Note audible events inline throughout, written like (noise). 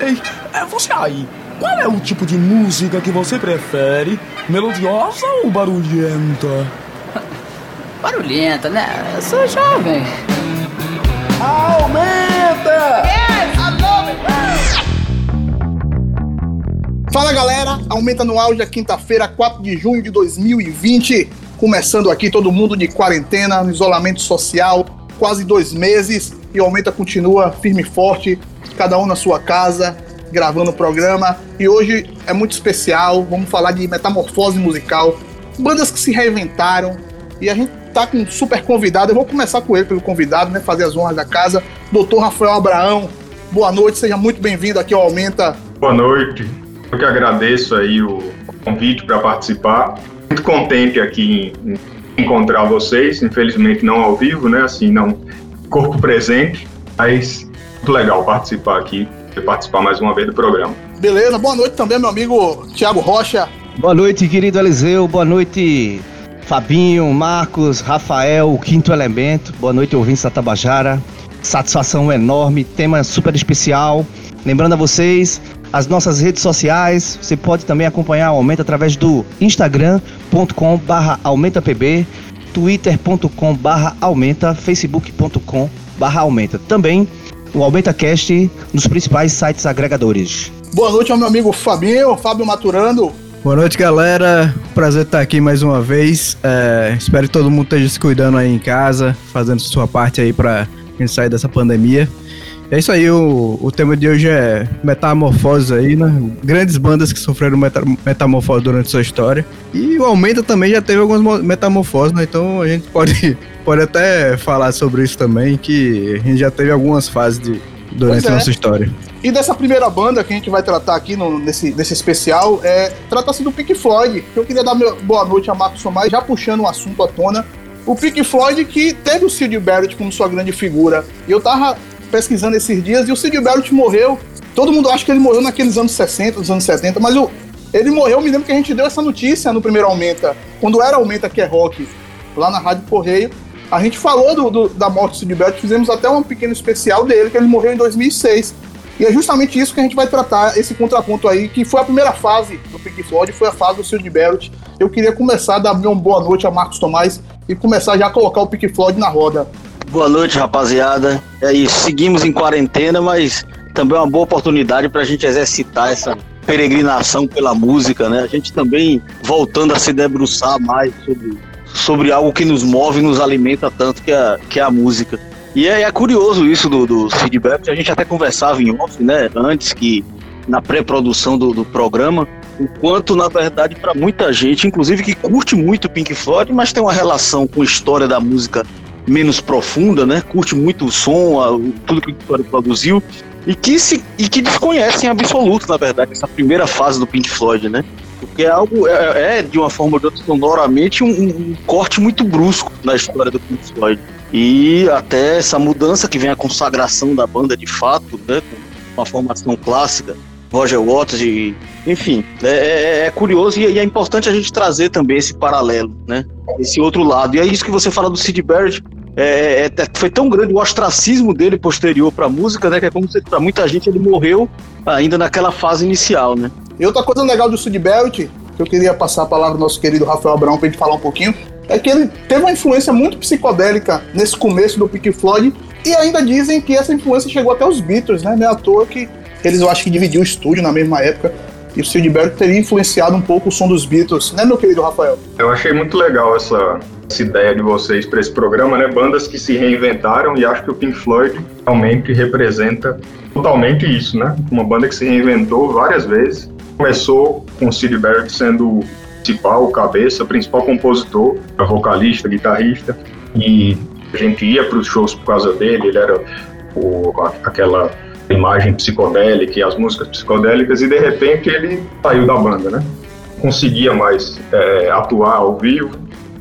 Ei, é você aí, qual é o tipo de música que você prefere? Melodiosa ou barulhenta? (laughs) Barulhenta, né? Eu sou jovem. Aumenta! Yes! Fala galera, aumenta no auge da quinta-feira, 4 de junho de 2020. Começando aqui, todo mundo de quarentena, no isolamento social, quase dois meses. E Aumenta continua firme e forte, cada um na sua casa, gravando o programa. E hoje é muito especial, vamos falar de metamorfose musical, bandas que se reinventaram. E a gente tá com um super convidado. Eu vou começar com ele, pelo convidado, né? Fazer as honras da casa. Doutor Rafael Abraão, boa noite, seja muito bem-vindo aqui ao Aumenta. Boa noite. Eu que agradeço aí o convite para participar. Muito contente aqui em, encontrar vocês, infelizmente não ao vivo, né? Assim, não corpo presente, mas muito legal participar aqui e participar mais uma vez do programa. Beleza, boa noite também, meu amigo Tiago Rocha. Boa noite, querido Eliseu. Boa noite, Fabinho, Marcos, Rafael, o quinto elemento. Boa noite, ouvintes da Tabajara. Satisfação enorme, tema super especial. Lembrando a vocês, as nossas redes sociais, você pode também acompanhar o Aumenta através do instagram.com barra aumentapb, twitter.com barra aumenta, facebook.com barra aumenta. Também o Aumenta Cast nos principais sites agregadores. Boa noite ao meu amigo Fabinho, Fábio Maturando. Boa noite, galera. Prazer estar aqui mais uma vez. É, espero que todo mundo esteja se cuidando aí em casa, fazendo sua parte aí para gente sair dessa pandemia. É isso aí, o, o tema de hoje é metamorfose aí, né? Grandes bandas que sofreram meta, metamorfose durante sua história. E o Aumenta também já teve algumas metamorfoses, né? Então a gente pode, (laughs) pode até falar sobre isso também, que a gente já teve algumas fases de, durante é. nossa história. E dessa primeira banda que a gente vai tratar aqui no, nesse, nesse especial, é, trata-se do Pink Floyd. Eu queria dar boa noite a Marcos Somar, já puxando o assunto à tona. O Pink Floyd que teve o Sid Barrett como sua grande figura. E eu tava pesquisando esses dias e o Sid Barrett morreu. Todo mundo acha que ele morreu naqueles anos 60, dos anos 70, mas o, ele morreu, me lembro que a gente deu essa notícia no primeiro Aumenta, quando era Aumenta que é rock, lá na Rádio Correio. A gente falou do, do, da morte do Sid Barrett, fizemos até um pequeno especial dele, que ele morreu em 2006. E é justamente isso que a gente vai tratar, esse contraponto aí, que foi a primeira fase do Pink Floyd, foi a fase do Sid Barrett. Eu queria começar a dar uma boa noite a Marcos Tomás e começar já a colocar o Pink Floyd na roda. Boa noite, rapaziada. É isso, seguimos em quarentena, mas também é uma boa oportunidade para a gente exercitar essa peregrinação pela música, né? A gente também voltando a se debruçar mais sobre, sobre algo que nos move, nos alimenta tanto, que é, que é a música. E é, é curioso isso do, do Barrett, a gente até conversava em off, né? Antes que na pré-produção do, do programa, o quanto, na verdade, para muita gente, inclusive que curte muito Pink Floyd, mas tem uma relação com a história da música menos profunda, né? Curte muito o som, a, tudo que o produziu e que se e que desconhece em absoluto, na verdade, essa primeira fase do Pink Floyd, né? Porque é algo é, é de uma forma ou de outra sonoramente um, um, corte muito brusco na história do Pink Floyd. E até essa mudança que vem a consagração da banda de fato, né? Com uma formação clássica, Roger Waters e enfim, é, é, é curioso e, e é importante a gente trazer também esse paralelo, né? Esse outro lado. E é isso que você fala do Sid Barrett, é, é, é, foi tão grande o ostracismo dele posterior para a música, né? Que é como se para muita gente ele morreu ainda naquela fase inicial, né? E outra coisa legal do Sid Barrett, que eu queria passar a palavra ao nosso querido Rafael Abraão para ele falar um pouquinho, é que ele teve uma influência muito psicodélica nesse começo do Pink Floyd e ainda dizem que essa influência chegou até os Beatles, né? Não é à toa que eles, eu acho que dividiu o estúdio na mesma época. E o Barrett teria influenciado um pouco o som dos Beatles, né, meu querido Rafael? Eu achei muito legal essa, essa ideia de vocês para esse programa, né? Bandas que se reinventaram e acho que o Pink Floyd realmente representa totalmente isso, né? Uma banda que se reinventou várias vezes. Começou com o Sid Barrett sendo o principal, cabeça, principal compositor, vocalista, guitarrista, e a gente ia para os shows por causa dele, ele era o, aquela imagem psicodélica e as músicas psicodélicas, e de repente ele saiu da banda, né? Conseguia mais é, atuar ao vivo,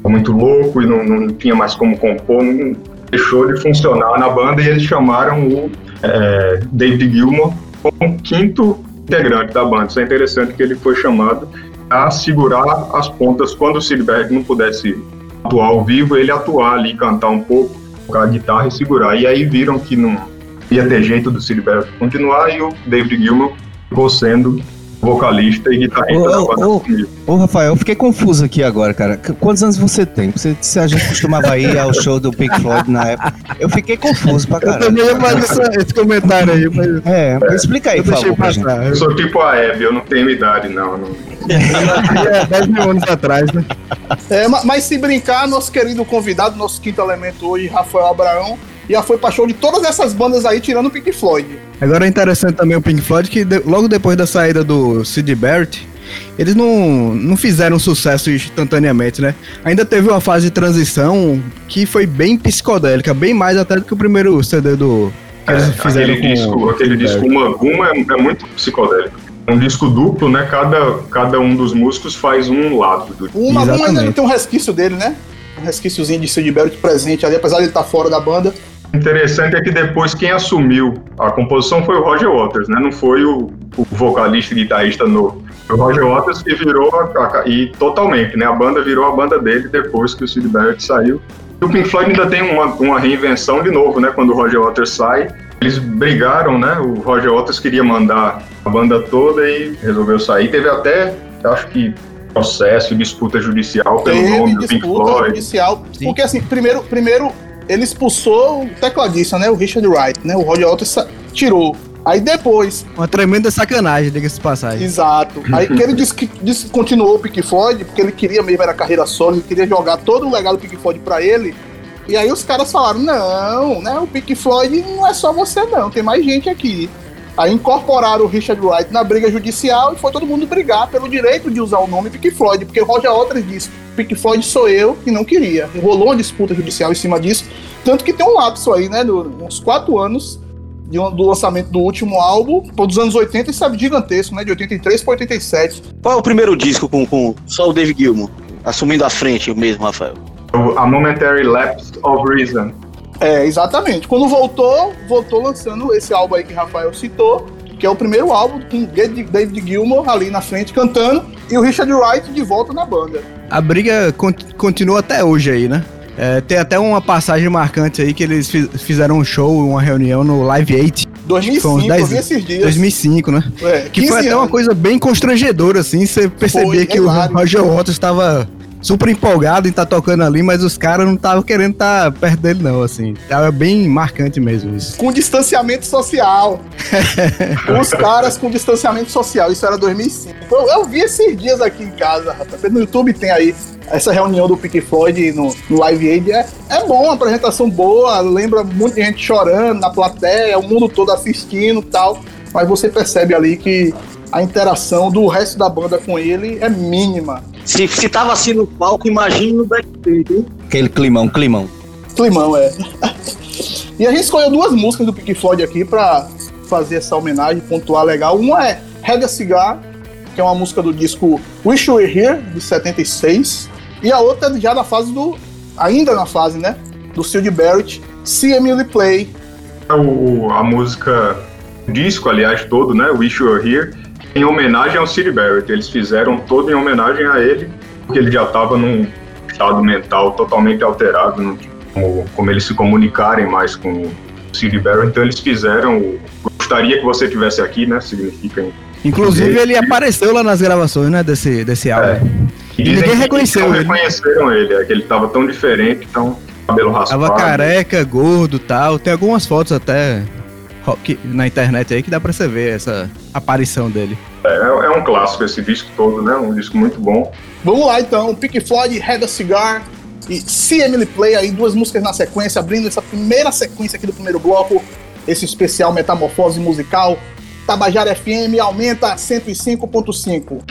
muito louco e não, não tinha mais como compor, não deixou de funcionar na banda e eles chamaram o é, David Gilmour como quinto integrante da banda. Isso é interessante que ele foi chamado a segurar as pontas quando o Silberg não pudesse atuar ao vivo, ele atuar ali, cantar um pouco, tocar a guitarra e segurar. E aí viram que não ia ter jeito do Barrett continuar e o David Gilmour ficou sendo vocalista e guitarrista Ô, da ô, ô. Rafael, eu fiquei confuso aqui agora, cara. Qu- Quantos anos você tem? Você que a gente costumava ir ao show do Pink Floyd na época. Eu fiquei confuso pra Eu caralho. também ia fazer essa- esse comentário aí, mas É, explica aí, eu por favor, pra gente. passar. Eu sou tipo a Hebe, eu não tenho idade, não. não. É, 10 mil anos atrás, né? É, ma- mas se brincar, nosso querido convidado, nosso quinto elemento hoje, Rafael Abraão, já foi pra show de todas essas bandas aí, tirando o Pink Floyd. Agora é interessante também o Pink Floyd que de- logo depois da saída do Sid Barrett, eles não, não fizeram sucesso instantaneamente, né? Ainda teve uma fase de transição que foi bem psicodélica, bem mais até do que o primeiro CD do que eles fizeram É, aquele com disco, o aquele disco. Uma Guma é, é muito psicodélico. É um disco duplo, né? Cada, cada um dos músicos faz um lado do O Maguma ainda tem um resquício dele, né? Um resquíciozinho de Sid Barrett presente ali, apesar de ele estar fora da banda. Interessante é que depois quem assumiu a composição foi o Roger Waters, né? Não foi o, o vocalista e guitarrista novo. Foi o Roger Waters que virou a, a- e totalmente, né? A banda virou a banda dele depois que o Sid Barrett saiu. E o Pink Floyd ainda tem uma, uma reinvenção de novo, né? Quando o Roger Waters sai, eles brigaram, né? O Roger Waters queria mandar a banda toda e resolveu sair. Teve até, acho que processo, disputa judicial pelo Teve nome do Pink disputa Floyd. judicial. Porque assim, primeiro, primeiro ele expulsou o tecladista, né? O Richard Wright, né? O Roger Waters sa- tirou. Aí depois, Uma tremenda sacanagem, diga-se de passagem. exato. Aí que ele disse que descontinuou o Pink Floyd, porque ele queria mesmo era carreira solo, ele queria jogar todo o legado do Pink Floyd pra ele. E aí os caras falaram: não, né? O Pink Floyd não é só você, não, tem mais gente aqui. Aí incorporaram o Richard Wright na briga judicial e foi todo mundo brigar pelo direito de usar o nome Pink Floyd, porque o Roger Waters disse: Pink Floyd sou eu que não queria. Rolou uma disputa judicial em cima disso, tanto que tem um lapso aí, né? do- uns quatro anos de um- do lançamento do último álbum, dos anos 80, e sabe, gigantesco, né? De 83 para 87. Qual é o primeiro disco com, com só o David Gilmour? Assumindo a frente mesmo, Rafael. A Momentary Lapse of Reason. É, exatamente. Quando voltou, voltou lançando esse álbum aí que Rafael citou, que é o primeiro álbum com David Gilmour ali na frente cantando e o Richard Wright de volta na banda. A briga con- continua até hoje aí, né? É, tem até uma passagem marcante aí que eles fi- fizeram um show, uma reunião no Live 8, 2005, Foi uns eu 10 vi esses dias. 2005, né? É, Que 15 foi até uma anos. coisa bem constrangedora, assim. Você percebia Foi, que hilário. o Roger Waters estava super empolgado em estar tocando ali, mas os caras não estavam querendo estar perto dele, não, assim. Tava bem marcante mesmo isso. Com distanciamento social. (laughs) Os caras com distanciamento social. Isso era 2005. Eu, eu vi esses dias aqui em casa, rapaz. No YouTube tem aí essa reunião do Pink Floyd no, no Live Aid. É, é bom, a apresentação boa. Lembra muita gente chorando na plateia, o mundo todo assistindo e tal. Mas você percebe ali que a interação do resto da banda com ele é mínima. Se, se tava assim no palco, imagine no backstage, hein? Aquele climão, climão. Climão, é. e a gente escolheu duas músicas do Pink Floyd aqui pra fazer essa homenagem, pontuar legal. Uma é Head a Cigar, que é uma música do disco Wish You Were Here, de 76. E a outra é já na fase do. Ainda na fase, né? Do Sid Barrett, See Emily Play. O, o- a música, disco, aliás, todo, né? Wish You Were Here, em homenagem ao Sid Barrett. Eles fizeram todo em homenagem a ele, porque ele já estava num estado mental totalmente alterado, não tinha como, como eles se comunicarem mais com o Sid Barrett. Então eles fizeram o Gostaria que você tivesse aqui, né? Significa Inclusive, ele apareceu lá nas gravações, né, desse, desse álbum. E E dizem ninguém reconheceu não ele. reconheceram ele, é que ele tava tão diferente, tão cabelo raspado. Tava careca, gordo e tal. Tem algumas fotos até que- na internet aí que dá pra você ver essa aparição dele. É, é um clássico esse disco todo, né? Um disco muito bom. Vamos lá então, Pink Floyd, Head a Cigar e See Emily Play, aí duas músicas na sequência, abrindo essa primeira sequência aqui do primeiro bloco, esse especial Metamorfose Musical. Tabajara FM aumenta a 105.5.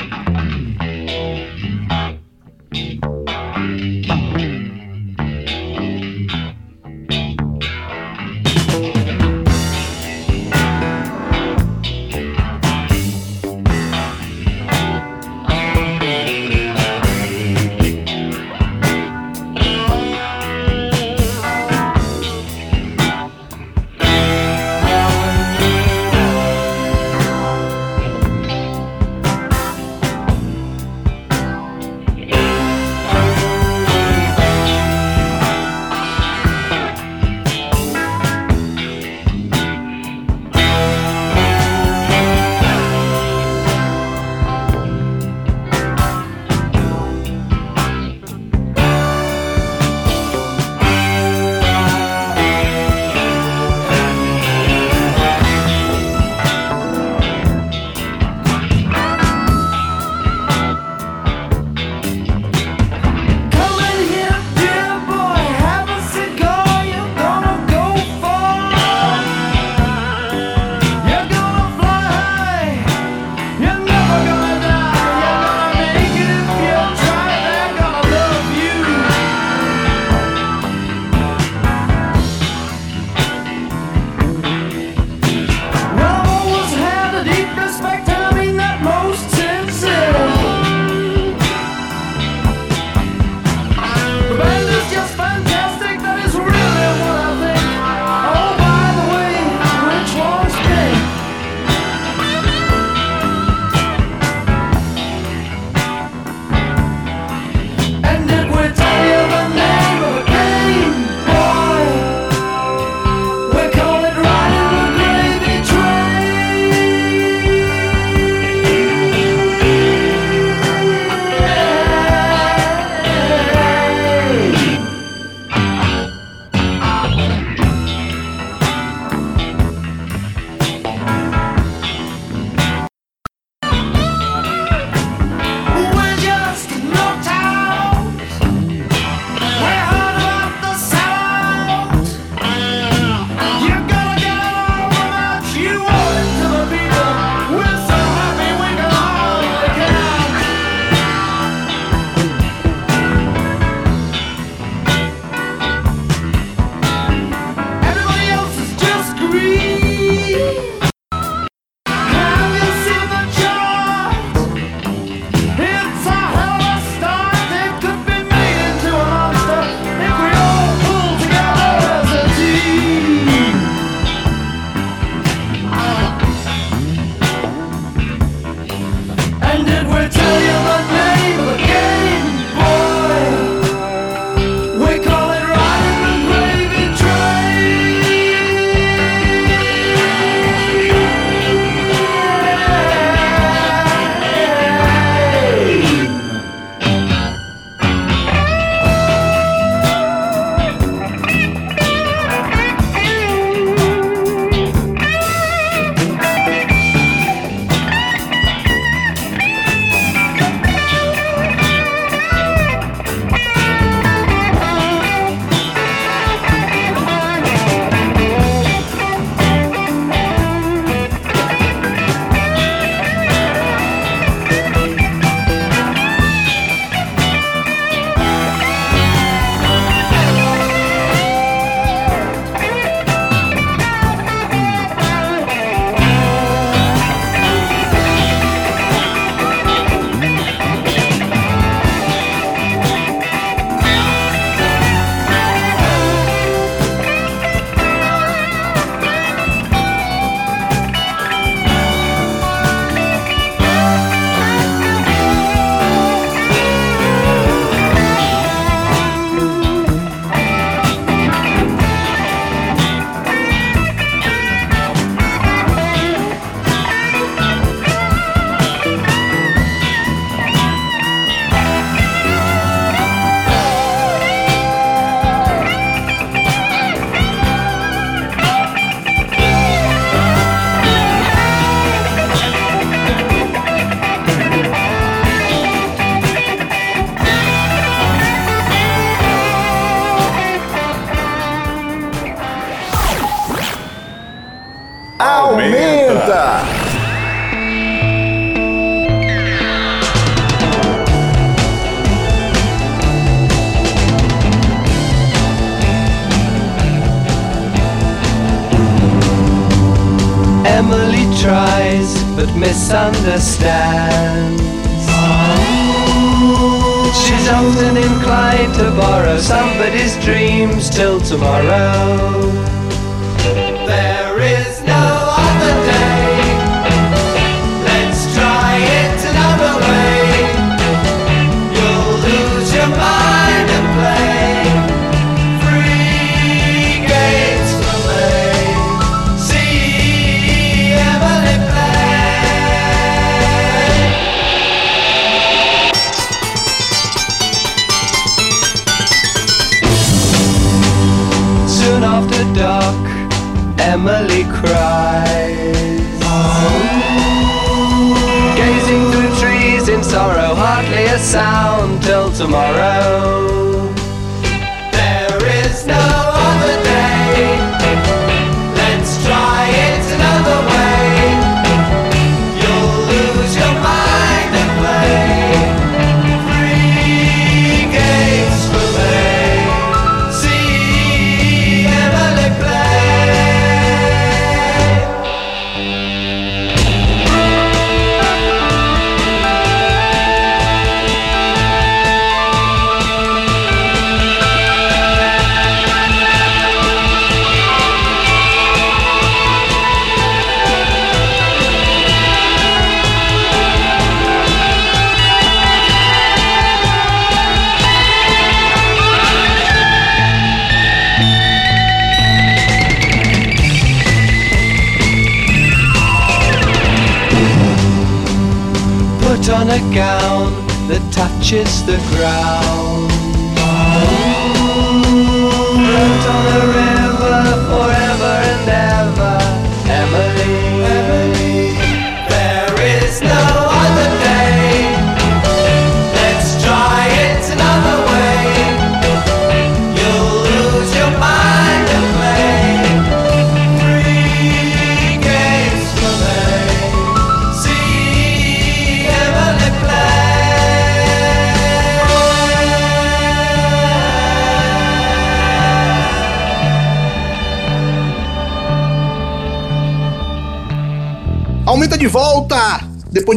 tomorrow.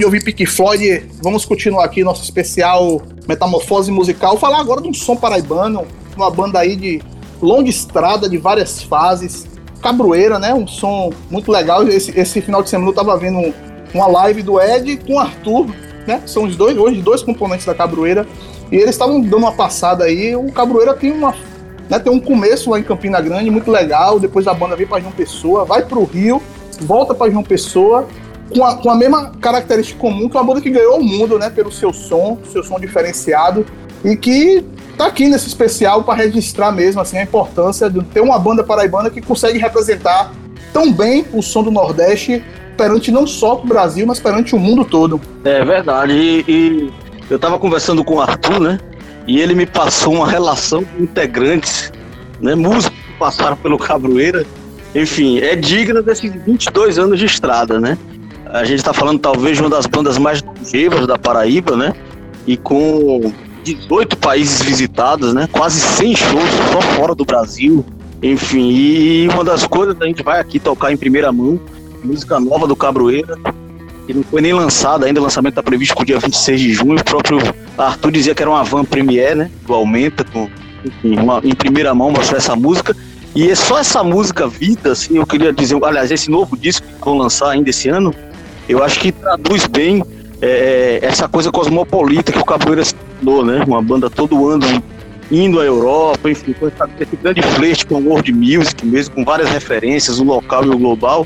De ouvir Pink Floyd, vamos continuar aqui nosso especial Metamorfose Musical. Falar agora de um som paraibano, uma banda aí de longa estrada, de várias fases. Cabroeira, né? Um som muito legal. Esse, esse final de semana eu tava vendo um- uma live do Ed com o Arthur, né? São os dois, hoje, dois componentes da Cabroeira. E eles estavam dando uma passada aí. O Cabroeira tem uma. Né, tem um começo lá em Campina Grande, muito legal. Depois a banda vem para João Pessoa, vai pro Rio, volta para João Pessoa, com a, com a mesma característica comum que uma banda que ganhou o mundo, né? Pelo seu som, seu som diferenciado. E que tá aqui nesse especial para registrar mesmo assim, a importância de ter uma banda paraibana que consegue representar tão bem o som do Nordeste perante não só o Brasil, mas perante o mundo todo. É verdade. E, e eu tava conversando com o Arthur, né? E ele me passou uma relação com integrantes, né? Músicos que passaram pelo Cabroeira. Enfim, é digna desses 22 anos de estrada, né? A gente tá falando talvez de uma das bandas mais longevas da Paraíba, né? E com 18 países visitados, né? Quase 100 shows só fora do Brasil. Enfim, e uma das coisas a gente vai aqui tocar em primeira mão, música nova do Cabroeira, que não foi nem lançada ainda, o lançamento está previsto para o dia 26 de junho. O próprio Arthur dizia que era uma van premiere, né? Do Aumenta, com, enfim, uma- em primeira mão mostrar essa música. E é só essa música Vida, assim, eu queria dizer, aliás, esse novo disco que vão lançar ainda esse ano, eu acho que traduz bem é, essa coisa cosmopolita que o Cabroeira se tornou, né? Uma banda todo ano indo à Europa, enfim, com esse grande flerte com o world music mesmo, com várias referências, o local e o global.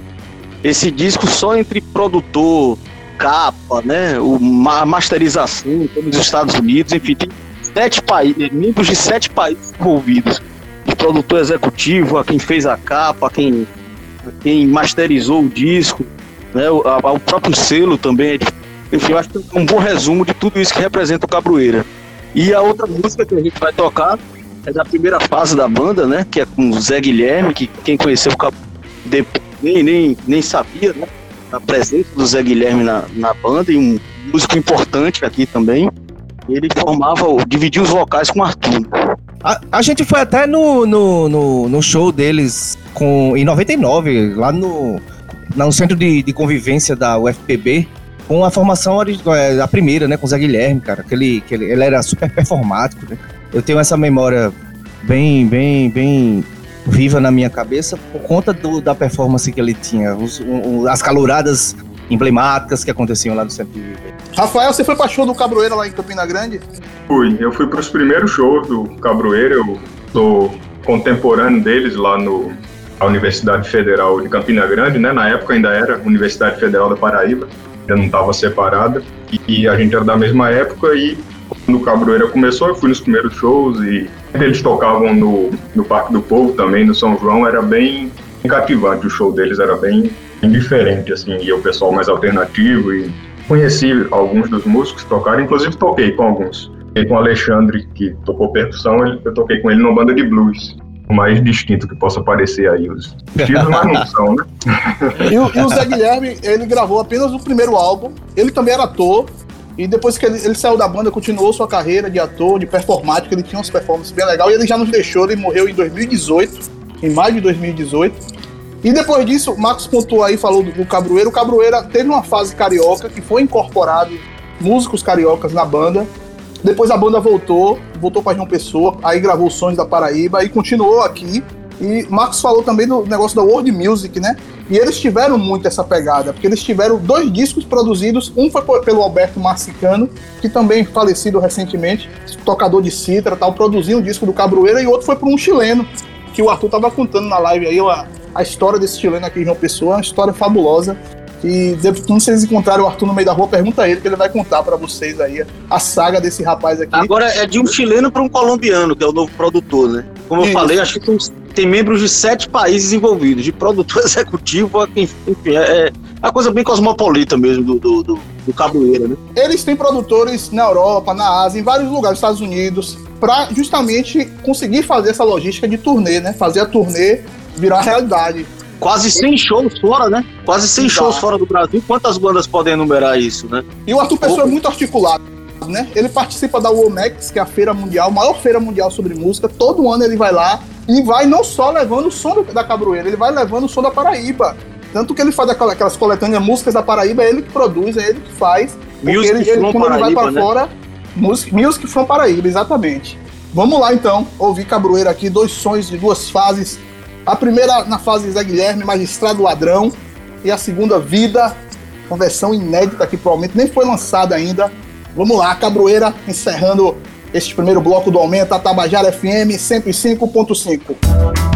Esse disco só entre produtor, capa, né? O, ma- masterização, como nos Estados Unidos, enfim, tem sete países, membros de sete países envolvidos. De produtor executivo, a quem fez a capa, a quem, a quem masterizou o disco, né? O, a- o próprio selo também. Enfim, eu acho que é um bom resumo de tudo isso que representa o Cabroeira. E a outra música que a gente vai tocar é da primeira fase da banda, né? Que é com o Zé Guilherme, que quem conheceu o Cabroeira nem, nem, nem sabia, né? A presença do Zé Guilherme na, na banda e um músico importante aqui também. Ele formava, dividia os vocais com o Arthur. A, a gente foi até no, no, no, no show deles com, em 99, lá no. No centro de, de convivência da UFPB, com a formação é, a primeira, né, com o Zé Guilherme, cara, que ele, que ele, ele era super performático, né? Eu tenho essa memória bem, bem, bem viva na minha cabeça por conta do- da performance que ele tinha, os- um- as caloradas emblemáticas que aconteciam lá no centro de convivência. Rafael, você foi pra show do Cabroeira lá em Campina Grande? Fui, eu fui para os primeiros shows do Cabroeira, eu sou contemporâneo deles lá no a Universidade Federal de Campina Grande, né? Na época ainda era Universidade Federal da Paraíba, ainda não estava separada, e a gente era da mesma época e quando o Cabroeira começou, eu fui nos primeiros shows e eles tocavam no, no Parque do Povo também, no São João, era bem cativante, o show deles era bem, bem diferente, assim, e o pessoal mais alternativo e conheci alguns dos músicos que tocaram, inclusive toquei com alguns. Toquei com o Alexandre, que tocou percussão, eu toquei com ele numa banda de blues. O mais distinto que possa parecer aí os estilos, mas não são, né? (laughs) E, o- e o Zé Guilherme, ele gravou apenas o primeiro álbum. Ele também era ator. E depois que ele, ele saiu da banda, continuou sua carreira de ator, de performático. Ele tinha umas performances bem legais. E ele já nos deixou, ele morreu em 2018, em maio de 2018. E depois disso, o Marcos pontuou aí, falou do, do. O Cabroeira teve uma fase carioca que foi incorporado músicos cariocas na banda. Depois a banda voltou, voltou para João Pessoa, aí gravou Sons da Paraíba e continuou aqui. E Marcos falou também do negócio da World Music, né? E eles tiveram muito essa pegada, porque eles tiveram dois discos produzidos, um foi pelo Alberto Marcicano, que também falecido recentemente, tocador de citra, tal, produziu um disco do Cabroeira, e outro foi por um chileno, que o Arthur tava contando na live aí, a, a história desse chileno aqui em João Pessoa, é uma história fabulosa. E depois, quando vocês encontrarem o Arthur no meio da rua, pergunta a ele, que ele vai contar pra vocês aí a saga desse rapaz aqui. Agora é de um chileno para um colombiano, que é o novo produtor, né? Como eu Isso. falei, acho que tem, membros de sete países envolvidos, de produtor (laughs) executivo, a quem- enfim, é, é uma coisa bem cosmopolita mesmo do, do, do, do Cabroeira, né? Eles têm produtores na Europa, na Ásia, em vários lugares, nos Estados Unidos, para justamente conseguir fazer essa logística de turnê, né? Fazer a turnê virar realidade. Quase 100 shows fora, né? Quase 100 Exato. shows fora do Brasil. Quantas bandas podem enumerar isso, né? E o Arthur Pessoa é muito articulado, né? Ele participa da WOMEX, que é a feira mundial, a maior feira mundial sobre música. Todo ano ele vai lá e vai não só levando o som da Cabroeira, ele vai levando o som da Paraíba. Tanto que ele faz aquela- aquelas coletâneas músicas da Paraíba, é ele que produz, é ele que faz. Music ele, ele, quando ele vai Paraíba, né? fora, music, music from Paraíba, exatamente. Vamos lá então, ouvir Cabroeira aqui, dois sons de duas fases. A primeira na fase Zé Guilherme, Magistrado Ladrão, e a segunda Vida, uma versão inédita que provavelmente nem foi lançada ainda. Vamos lá, Cabroeira, encerrando este primeiro bloco do Aumenta, Tabajara FM 105.5.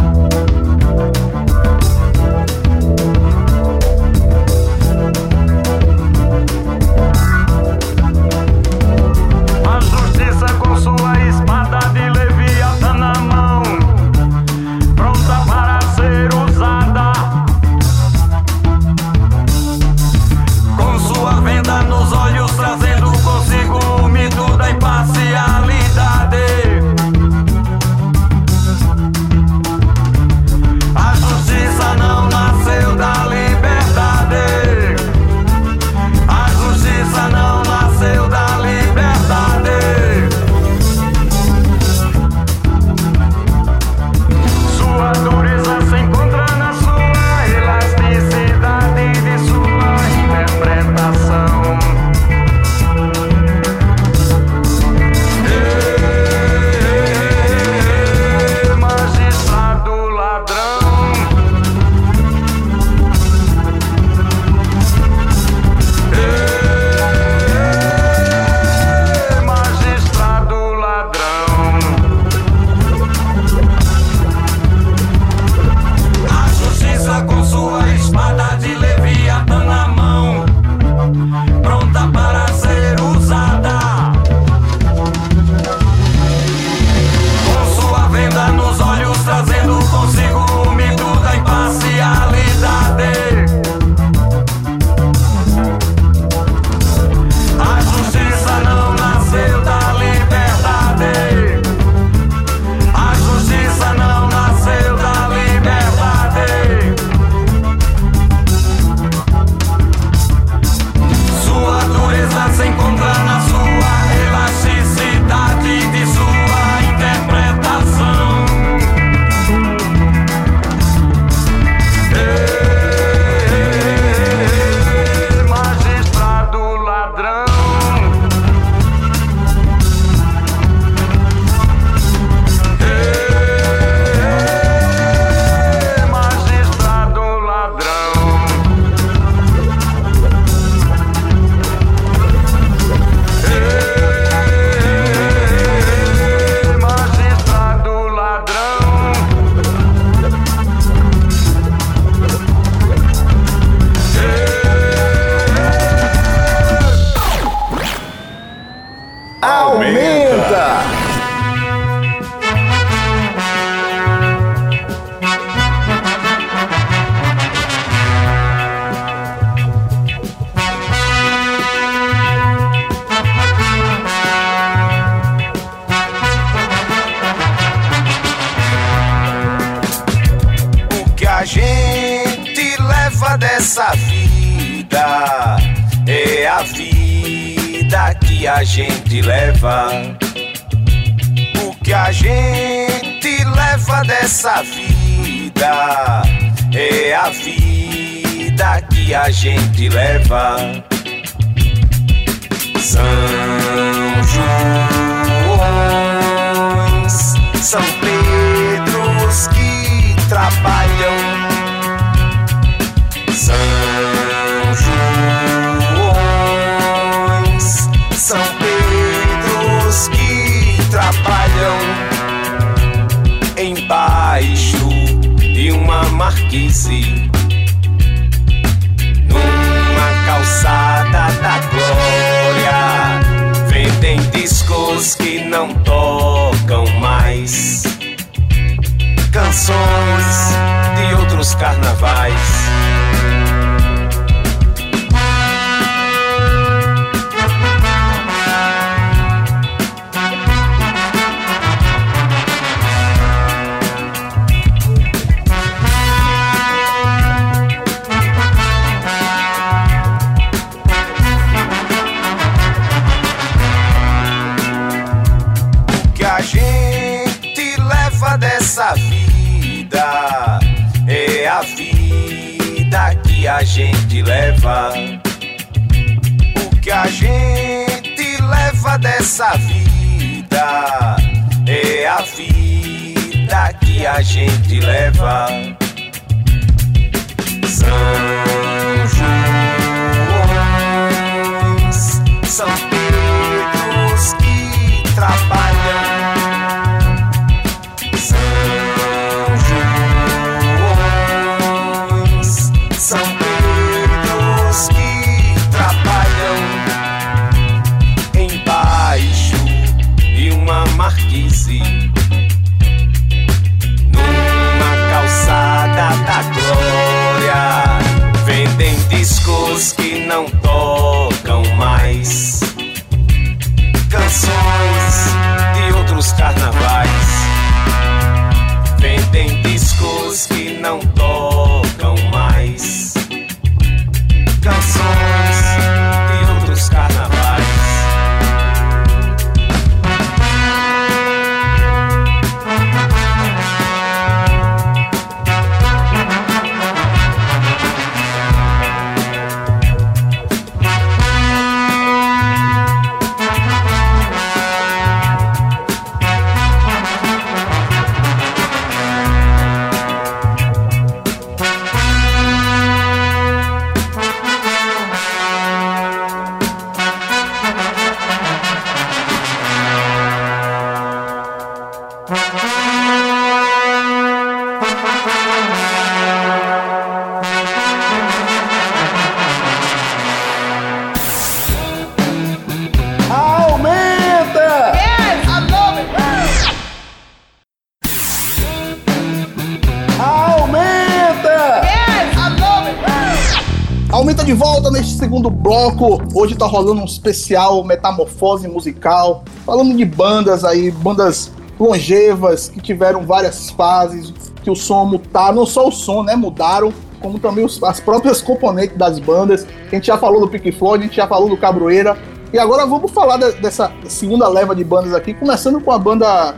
Hoje tá rolando um especial metamorfose musical, falando de bandas aí, bandas longevas que tiveram várias fases, que o som mudar, não só o som, né, mudaram, como também os- as próprias componentes das bandas. A gente já falou do Pink Floyd, a gente já falou do Cabroeira. E agora vamos falar de- dessa segunda leva de bandas aqui, começando com a banda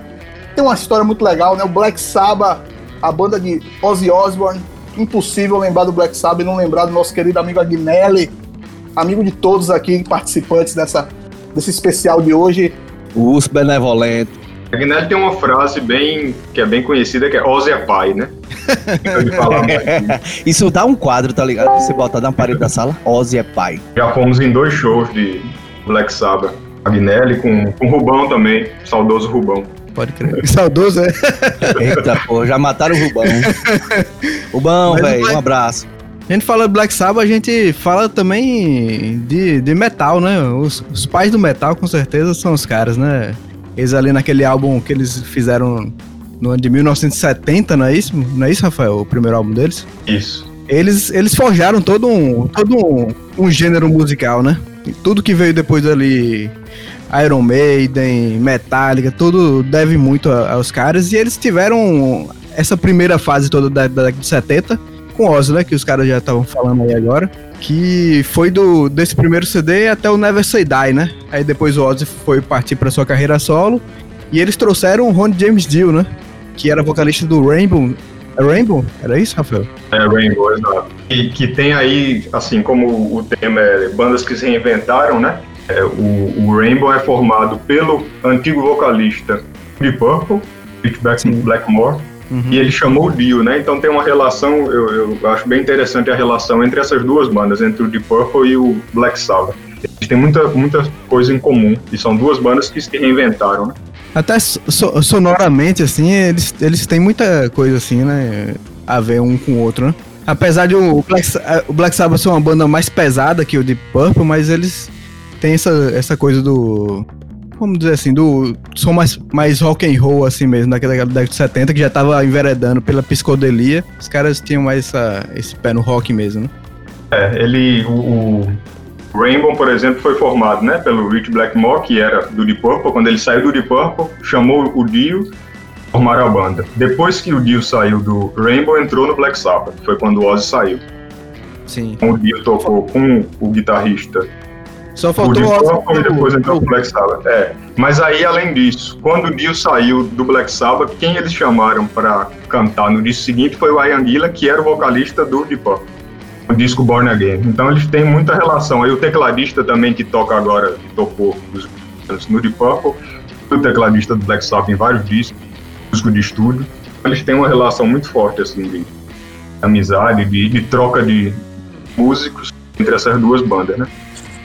tem uma história muito legal, né? O Black Sabbath, a banda de Ozzy Osbourne. Impossível lembrar do Black Sabbath e não lembrar do nosso querido amigo Agnelli, amigo de todos aqui participantes dessa, desse especial de hoje. Urso benevolente. A Guinness tem uma frase bem que é bem conhecida que é Ozzy é pai, né? Então, mais. (laughs) Isso dá um quadro, tá ligado? Você bota na parede da sala, Ozzy é pai. Já fomos em dois shows de Black Sabbath. Agnelli com, com Rubão também, saudoso Rubão. Pode crer. (laughs) Saudoso, é? Eita, pô, já mataram o Rubão. (laughs) Rubão, o velho, um abraço. A gente fala de Black Sabbath, a gente fala também de, de metal, né? Os, os pais do metal, com certeza, são os caras, né? Eles ali naquele álbum que eles fizeram no ano de 1970, não é isso? Não é isso, Rafael? O primeiro álbum deles? Isso. Eles, eles forjaram todo um, todo um, um gênero musical, né? E tudo que veio depois ali, Iron Maiden, Metallica, tudo deve muito a- aos caras. E eles tiveram essa primeira fase toda da da década de 70 com Ozzy, né? Que os caras já estavam falando aí agora. que foi do desse primeiro CD até o Never Say Die, né? Aí depois o Ozzy foi partir para sua carreira solo e eles trouxeram o Ron James Dio, né? Que era vocalista do Rainbow. É Rainbow? Era isso, Rafael? É, Rainbow, exato. E que tem aí, assim, como o tema é bandas que se reinventaram, né? É, o, o, Rainbow é formado pelo antigo vocalista de Purple, Rich Blackmore, uhum. e ele chamou o Dio, né? Então tem uma relação, eu, eu, acho bem interessante a relação entre essas duas bandas, entre o Deep Purple e o Black Sabbath. Eles têm muita, muita coisa em comum, e são duas bandas que se reinventaram, né? Até so, sonoramente, assim, eles, eles têm muita coisa assim, né? A ver um com o outro, né? Apesar de o Black, o Black Sabbath ser uma banda mais pesada que o Deep Purple, mas eles têm essa, essa coisa do. Vamos dizer assim, do som mais, mais rock and roll, assim mesmo, daquela década de 70, que já tava enveredando pela psicodelia. Os caras tinham mais essa, esse pé no rock mesmo, né? É, ele. O, o Rainbow, por exemplo, foi formado né, pelo Rich Blackmore, que era do Deep Purple. Quando ele saiu do Deep Purple, chamou o Dio, formaram a banda. Depois que o Dio saiu do Rainbow, entrou no Black Sabbath. Foi quando o Ozzy saiu. Sim. O Dio tocou com o guitarrista só faltou o Deep Purple e depois entrou pro Black Sabbath. É. Mas aí, além disso, quando o Dio saiu do Black Sabbath, quem eles chamaram para cantar no disco seguinte foi o Ian Gillan, que era o vocalista do Deep Purple o disco Born Again. Então eles têm muita relação. Aí o tecladista também que toca agora, que tocou no Deep Purple, o tecladista do Black Sabbath em vários discos, disco de estúdio. Eles têm uma relação muito forte assim de amizade, de, de troca de músicos entre essas duas bandas, né?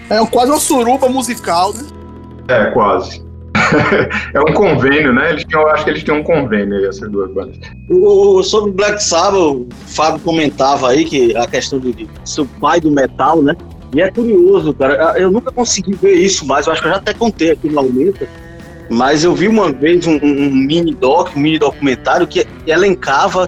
É quase uma suruba musical, né? É, quase. (laughs) é um convênio, né? Eles tinham, eu acho que eles tinham um convênio aí, essas duas bandas. O, sobre Black Sabbath, o Fábio comentava aí que a questão de, de ser o pai do metal, né? E é curioso, cara. Eu nunca consegui ver isso, mas eu acho que eu já até contei aqui no Aumenta. Mas eu vi uma vez um, um mini doc, um mini documentário que elencava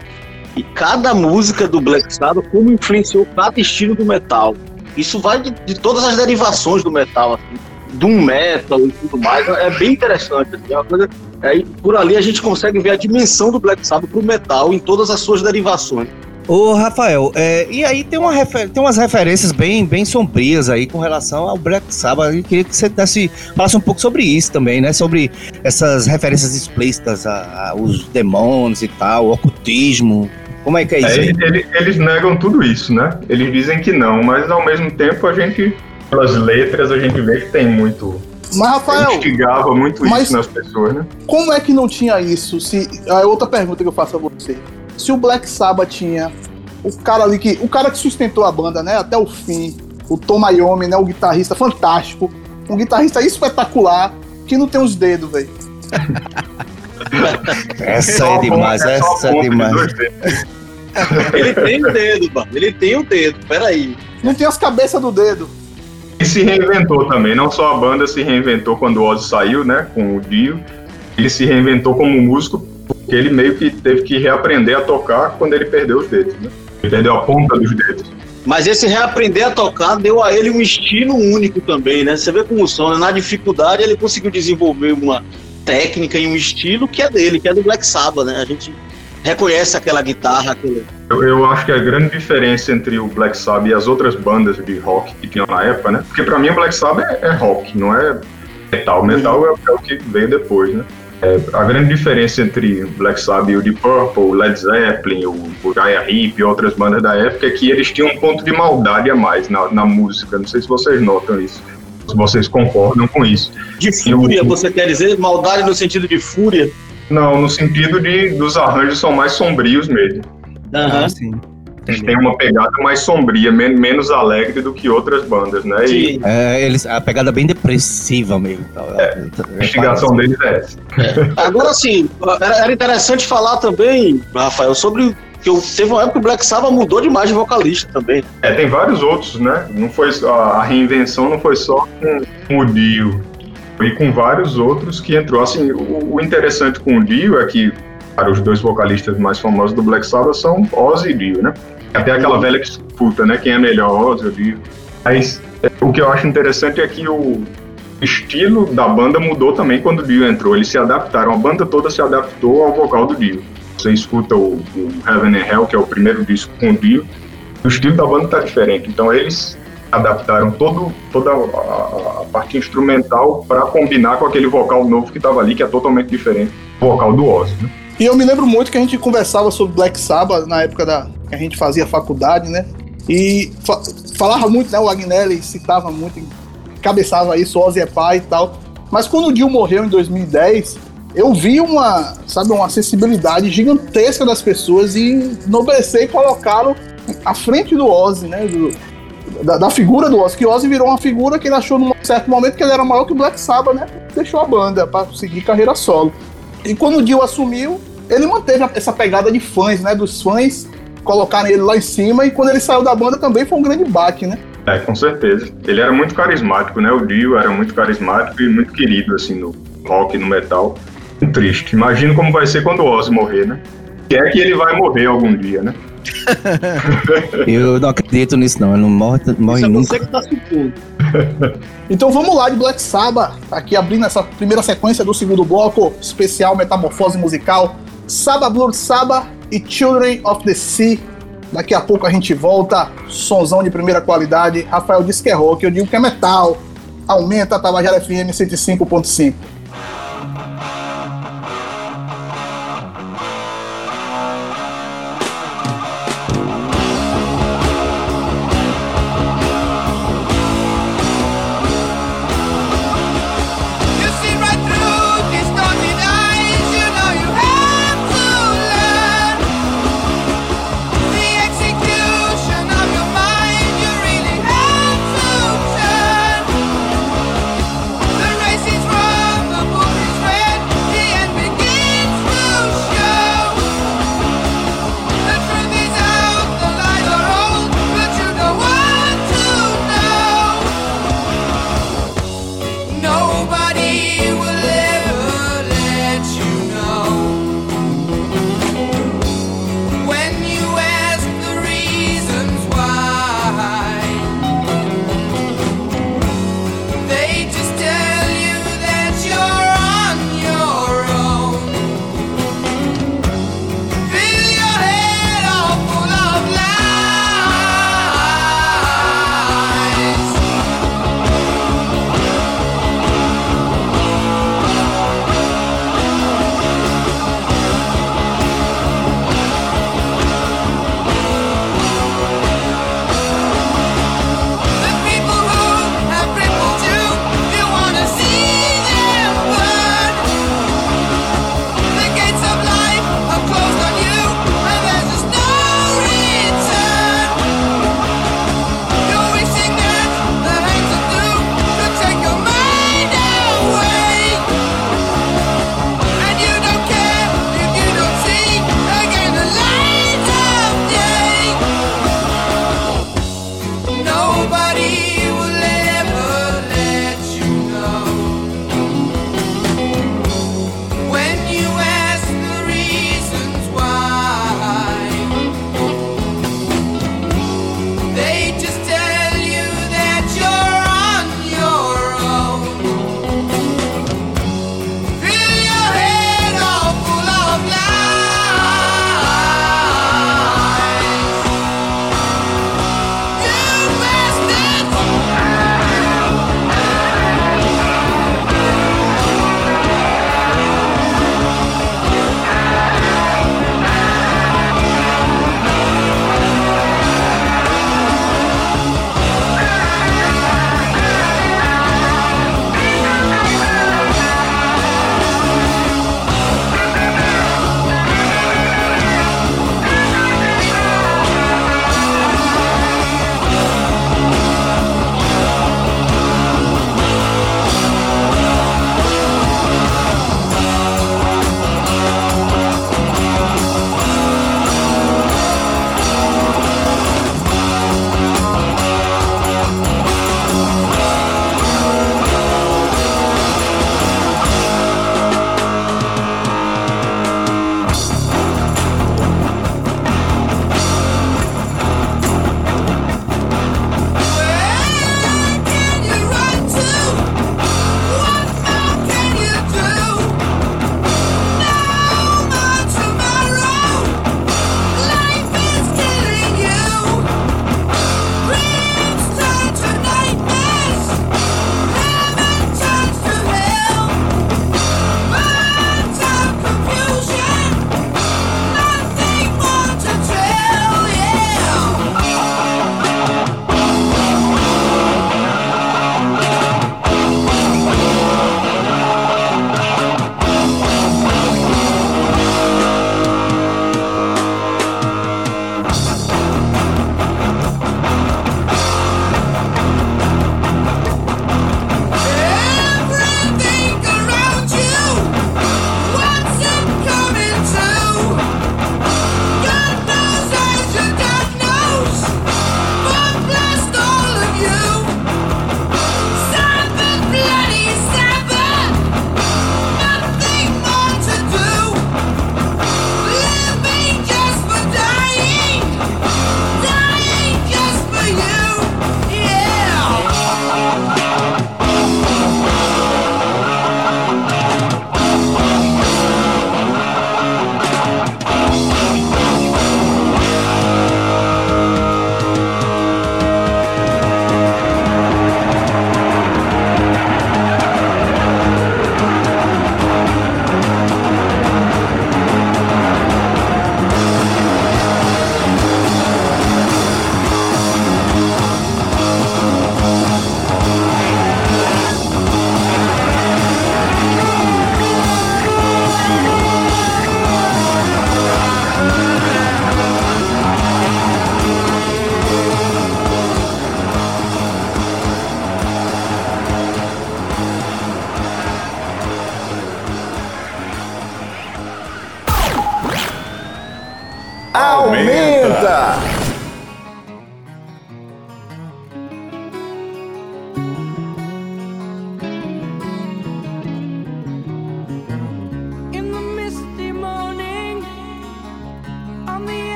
cada música do Black Sabbath como influenciou cada estilo do metal. Isso vai de, de todas as derivações do metal, assim doom metal e tudo mais, é bem interessante. Assim, é coisa, é, por ali a gente consegue ver a dimensão do Black Sabbath pro metal em todas as suas derivações. Ô, Rafael, é, e aí tem, uma refer tem umas referências bem, bem sombrias aí com relação ao Black Sabbath. Eu queria que você desse, falasse um pouco sobre isso também, né? Sobre essas referências explícitas aos demônios e tal, o ocultismo. Como é que é isso? É, ele, eles negam tudo isso, né? Eles dizem que não, mas ao mesmo tempo a gente pelas letras, a gente vê que tem muito. Mas, Rafael. Instigava muito isso nas pessoas, né? Como é que não tinha isso? Se, é outra pergunta que eu faço a você. Se o Black Sabbath tinha o cara ali que. O cara que sustentou a banda, né? Até o fim. O Tom Iommi, né? O guitarrista fantástico. Um guitarrista espetacular que não tem os dedos, velho. (laughs) essa é demais, é essa é demais. Ele tem o dedo, mano. Ele tem o dedo, peraí. Não tem as cabeças do dedo. E se reinventou também, não só a banda se reinventou quando o Ozzy saiu, né, com o Dio, ele se reinventou como músico, porque ele meio que teve que reaprender a tocar quando ele perdeu os dedos, né? Ele perdeu a ponta dos dedos. Mas esse reaprender a tocar deu a ele um estilo único também, né? Você vê como o som, né? na dificuldade ele conseguiu desenvolver uma técnica e um estilo que é dele, que é do Black Sabbath, né? A gente reconhece aquela guitarra. Aquele... Eu, eu, acho que a grande diferença entre o Black Sabbath e as outras bandas de rock que tinham na época, né? Porque para mim o Black Sabbath é, é, rock, não é metal. Metal é, é, o que veio depois, né? É, a grande diferença entre Black Sabbath e o Deep Purple, o Led Zeppelin, o Uriah Heep e outras bandas da época é que eles tinham um ponto de maldade a mais na, na música. Não sei se vocês notam isso se vocês concordam com isso. De fúria, você quer dizer? Maldade no sentido de fúria? Não, no sentido de dos arranjos são mais sombrios mesmo. Aham, uhum. sim. Eles têm uma pegada mais sombria, men menos alegre do que outras bandas, né? E... É, eles, a pegada bem depressiva mesmo. É, a investigação deles é essa. É. Agora, sim, era interessante falar também, Rafael, sobre que eu, teve uma época que o Black Sabbath mudou demais de vocalista também. É, tem vários outros, né? Não foi a, reinvenção não foi só com o Dio e com vários outros que entrou. Assim, o, o interessante com o Dio é que cara, os dois vocalistas mais famosos do Black Sabbath são Ozzy e Dio, né? Até aquela uhum. velha disputa, né? Quem é melhor, Ozzy ou Dio. Mas é, o que eu acho interessante é que o estilo da banda mudou também quando o Dio entrou. Eles se adaptaram, a banda toda se adaptou ao vocal do Dio. Você escuta o, o Heaven and Hell, que é o primeiro disco com o Dio, o estilo da banda tá diferente. Então eles adaptaram todo, toda a, a- parte instrumental para combinar com aquele vocal novo que estava ali, que é totalmente diferente do vocal do Ozzy. Né? E eu me lembro muito que a gente conversava sobre Black Sabbath na época da, que a gente fazia faculdade, né? E fa- falava muito, né? O Agnelli citava muito, cabeçava isso, Ozzy é pai e tal. Mas quando o Dio morreu em 2010, eu vi uma, sabe, uma acessibilidade gigantesca das pessoas e enobrecer e colocá-lo à frente do Ozzy, né? do- da, da figura do Ozzy, que Ozzy virou uma figura que ele achou num certo momento que ele era maior que o Black Sabbath, né? Deixou a banda para seguir carreira solo. E quando o Dio assumiu, ele manteve essa pegada de fãs, né? Dos fãs colocarem ele lá em cima e quando ele saiu da banda também foi um grande baque, né? É, com certeza. Ele era muito carismático, né? O Dio era muito carismático e muito querido, assim, no rock, no metal. Muito triste. Imagino como vai ser quando o Ozzy morrer, né? Que é que ele vai morrer algum dia, né? (laughs) Eu não acredito nisso, não. Ele não morre, morre Isso é nunca. você que tá supondo. (laughs) Então vamos lá de Black Sabbath, aqui abrindo essa primeira sequência do segundo bloco, especial Metamorfose Musical, Sabbath Blood Sabbath e Children of the Sea. Daqui a pouco a gente volta, sonzão de primeira qualidade. Rafael disse que é rock, eu digo que é metal. Aumenta a Tabajara FM 105.5.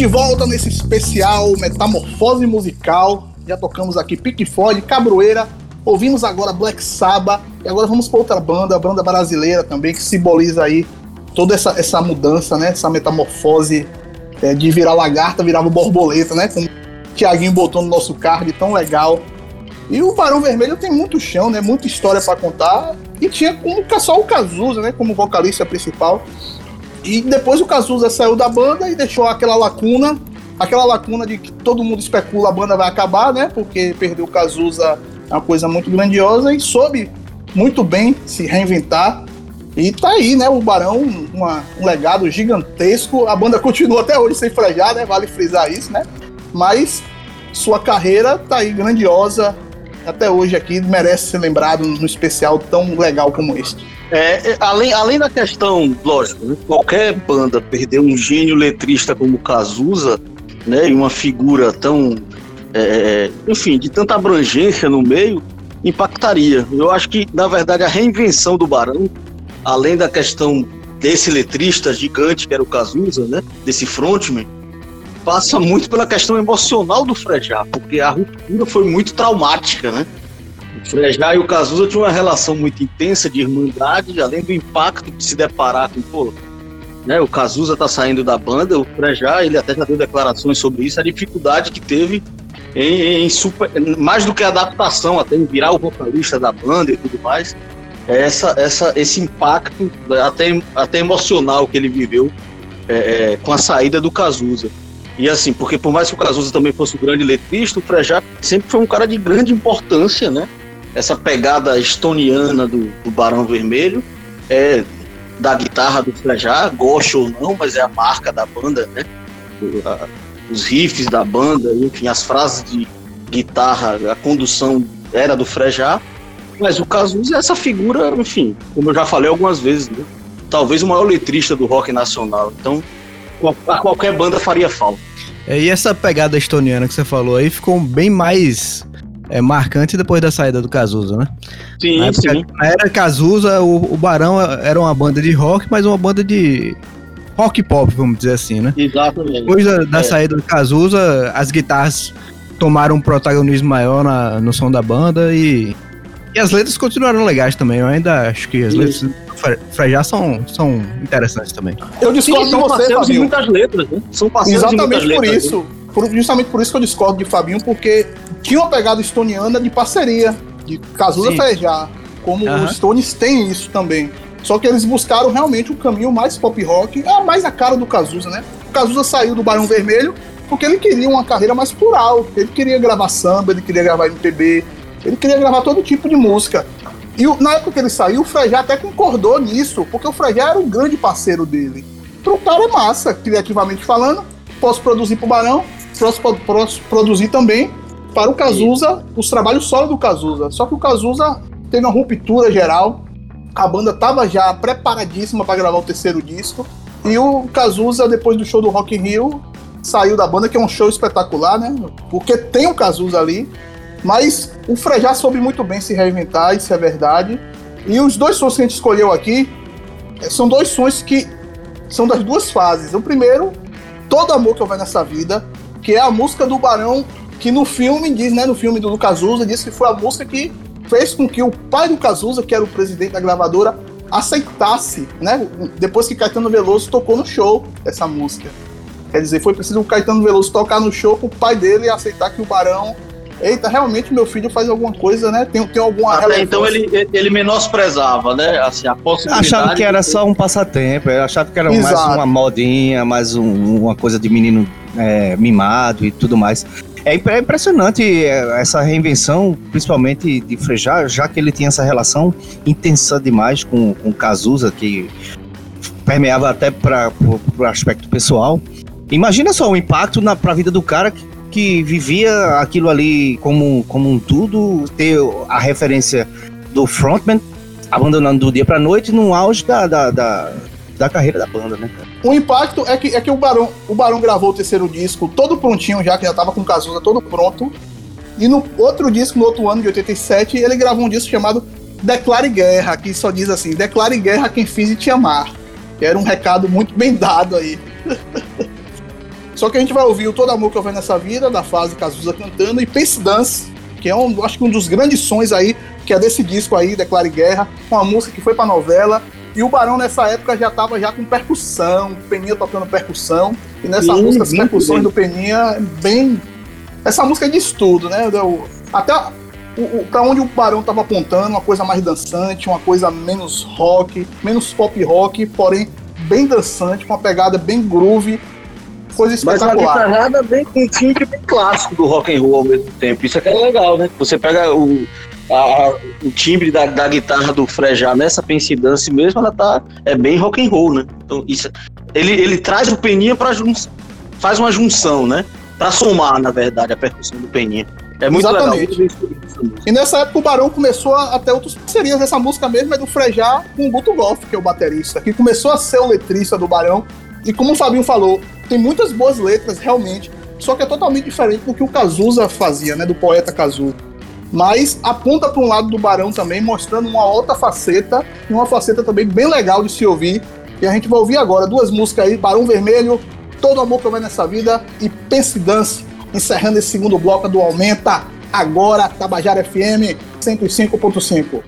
de volta nesse especial Metamorfose Musical. Já tocamos aqui Pink Floyd, Cabroeira, ouvimos agora Black Sabbath e agora vamos para outra banda, a banda brasileira também, que simboliza aí toda essa, essa mudança, né? Essa metamorfose é, de virar lagarta, virava borboleta, né? Como o Thiaguinho botou no nosso card tão legal. E o Barão Vermelho tem muito chão, né? Muita história para contar. E tinha como só o Cazuza, né? Como vocalista principal. E depois o Cazuza saiu da banda e deixou aquela lacuna, aquela lacuna de que todo mundo especula a banda vai acabar, né? Porque perdeu o Cazuza é uma coisa muito grandiosa e soube muito bem se reinventar. E tá aí, né? O Barão, uma- um legado gigantesco. A banda continua até hoje sem frejar, né? Vale frisar isso, né? Mas sua carreira tá aí grandiosa. Até hoje aqui merece ser lembrado no especial tão legal como este. É, é, além, além da questão, lógico, né, qualquer banda perder um gênio letrista como Cazuza, né, e uma figura tão, é, enfim, de tanta abrangência no meio, impactaria. Eu acho que, na verdade, a reinvenção do Barão, além da questão desse letrista gigante que era o Cazuza, né, desse frontman, passa muito pela questão emocional do Frejá, porque a ruptura foi muito traumática, né? O Frejá e o Cazuza tinham uma relação muito intensa de irmandade, além do impacto de se deparar com, pô, né, o Cazuza tá saindo da banda, o Frejá, ele até já deu declarações sobre isso, a dificuldade que teve em, em super, mais do que a adaptação, até em virar o vocalista da banda e tudo mais, é essa, essa, esse impacto até, até emocional que ele viveu é, é, com a saída do Cazuza. E assim, porque por mais que o Cazuza também fosse um grande letrista, o Frejá sempre foi um cara de grande importância, né? Essa pegada estoniana do, do Barão Vermelho é da guitarra do Frejá, goste ou não, mas é a marca da banda, né? Os riffs da banda, enfim, as frases de guitarra, a condução era do Frejá, mas o Cazuza é essa figura, enfim, como eu já falei algumas vezes, né? talvez o maior letrista do rock nacional. Então, a qualquer banda faria falta. É, E essa pegada estoniana que você falou aí ficou bem mais é, marcante depois da saída do Cazuza, né? Sim, na, época, sim. na era Cazuza, o, o Barão era uma banda de rock, mas uma banda de rock pop, vamos dizer assim, né? Exatamente. Depois da, da É. saída do Cazuza, as guitarras tomaram um protagonismo maior na- no som da banda e, e as letras continuaram legais também. Eu ainda acho que as letras Frejá são, são interessantes também. Eu discordo Sim, de são você, parceiros de Fabinho. muitas letras, né? São parceiros de Exatamente muitas por letras, isso. Por- justamente por isso que eu discordo de Fabinho, porque tinha uma pegada estoniana de parceria, de Cazuza. Frejá, como os Stones têm isso também. Só que eles buscaram realmente um caminho mais pop rock, é mais a cara do Cazuza, né? O Cazuza saiu do Barão Vermelho porque ele queria uma carreira mais plural. Ele queria gravar samba, ele queria gravar MPB, ele queria gravar todo tipo de música. E na época que ele saiu, o Frejá até concordou nisso, porque o Frejá era um grande parceiro dele. Pro cara é massa, criativamente falando. Posso produzir pro Barão, posso, posso produzir também para o Cazuza, os trabalhos solo do Cazuza. Só que o Cazuza teve uma ruptura geral. A banda tava já preparadíssima para gravar o terceiro disco. E o Cazuza, depois do show do Rock in Rio, saiu da banda, que é um show espetacular, né? Porque tem o Cazuza ali. Mas o Frejá soube muito bem se reinventar, isso é verdade. E os dois sons que a gente escolheu aqui eh, são dois sons que são das duas fases. O primeiro, Todo Amor Que Houver Nessa Vida, que é a música do Barão, que no filme diz, né, no filme do Cazuza, diz que foi a música que fez com que o pai do Cazuza, que era o presidente da gravadora, aceitasse, né, depois que Caetano Veloso tocou no show essa música. Quer dizer, foi preciso o Caetano Veloso tocar no show pro pai dele aceitar que o Barão Eita, realmente meu filho faz alguma coisa, né? Tem, tem alguma Até então relevância. ele, ele menosprezava, né? Assim, a possibilidade. Achava que era só um passatempo, achava que era mais Exato. uma modinha, mais um- uma coisa de menino é, mimado e tudo mais. É é impressionante é, essa reinvenção, principalmente de Frejá, já que ele tinha essa relação intensa demais com, com Cazuza, que permeava até para o aspecto pessoal. Imagina só o impacto na, pra vida do cara que, que vivia aquilo ali como, como um tudo, ter a referência do frontman abandonando do dia pra noite no auge da, da, da, da carreira da banda, né? O impacto é que, é que o, Barão, o Barão gravou o terceiro disco todo prontinho já, que já tava com o Cazuza todo pronto. E no outro disco, no outro ano de 87, ele gravou um disco chamado Declare Guerra, que só diz assim: Declare guerra a quem fiz e te amar. Que era um recado muito bem dado aí. (laughs) Só que a gente vai ouvir o Todo Amor que eu vejo nessa vida, da fase Cazuza cantando, e Pense Dance, que é um, acho que um dos grandes sons aí, que é desse disco aí, Declare Guerra, uma música que foi pra novela. E o Barão nessa época já tava já com percussão, Peninha tocando percussão. E nessa Sim, música, as percussões bem. do Peninha, bem. Essa música é de estudo, né? Até pra onde o Barão tava apontando, uma coisa mais dançante, uma coisa menos rock, menos pop rock, porém bem dançante, com uma pegada bem groove, coisa Mas uma espetacular. guitarrada bem com um timbre bem clássico do rock and roll ao mesmo tempo. Isso é que é legal, né? Você pega o, a- o timbre da, da guitarra do Frejá nessa Pense Dance mesmo, ela tá é bem rock and roll, né? Então isso ele, ele traz o Peninha para faz uma junção, né? Pra somar, na verdade, a percussão do Peninha. É muito Exatamente. legal. E nessa época o Barão começou a, a ter outras parcerias. Essa música mesmo é do Frejá com o Guto Goff, que é o baterista, que começou a ser o letrista do Barão. E como o Fabinho falou, tem muitas boas letras, realmente. Só que é totalmente diferente do que o Cazuza fazia, né? Do poeta Cazuza. Mas aponta para um lado do Barão também, mostrando uma outra faceta, e uma faceta também bem legal de se ouvir. E a gente vai ouvir agora duas músicas aí, Barão Vermelho, Todo Amor que eu vejo nessa vida e Pense Dance, encerrando esse segundo bloco do Aumenta, agora, Tabajara FM 105.5.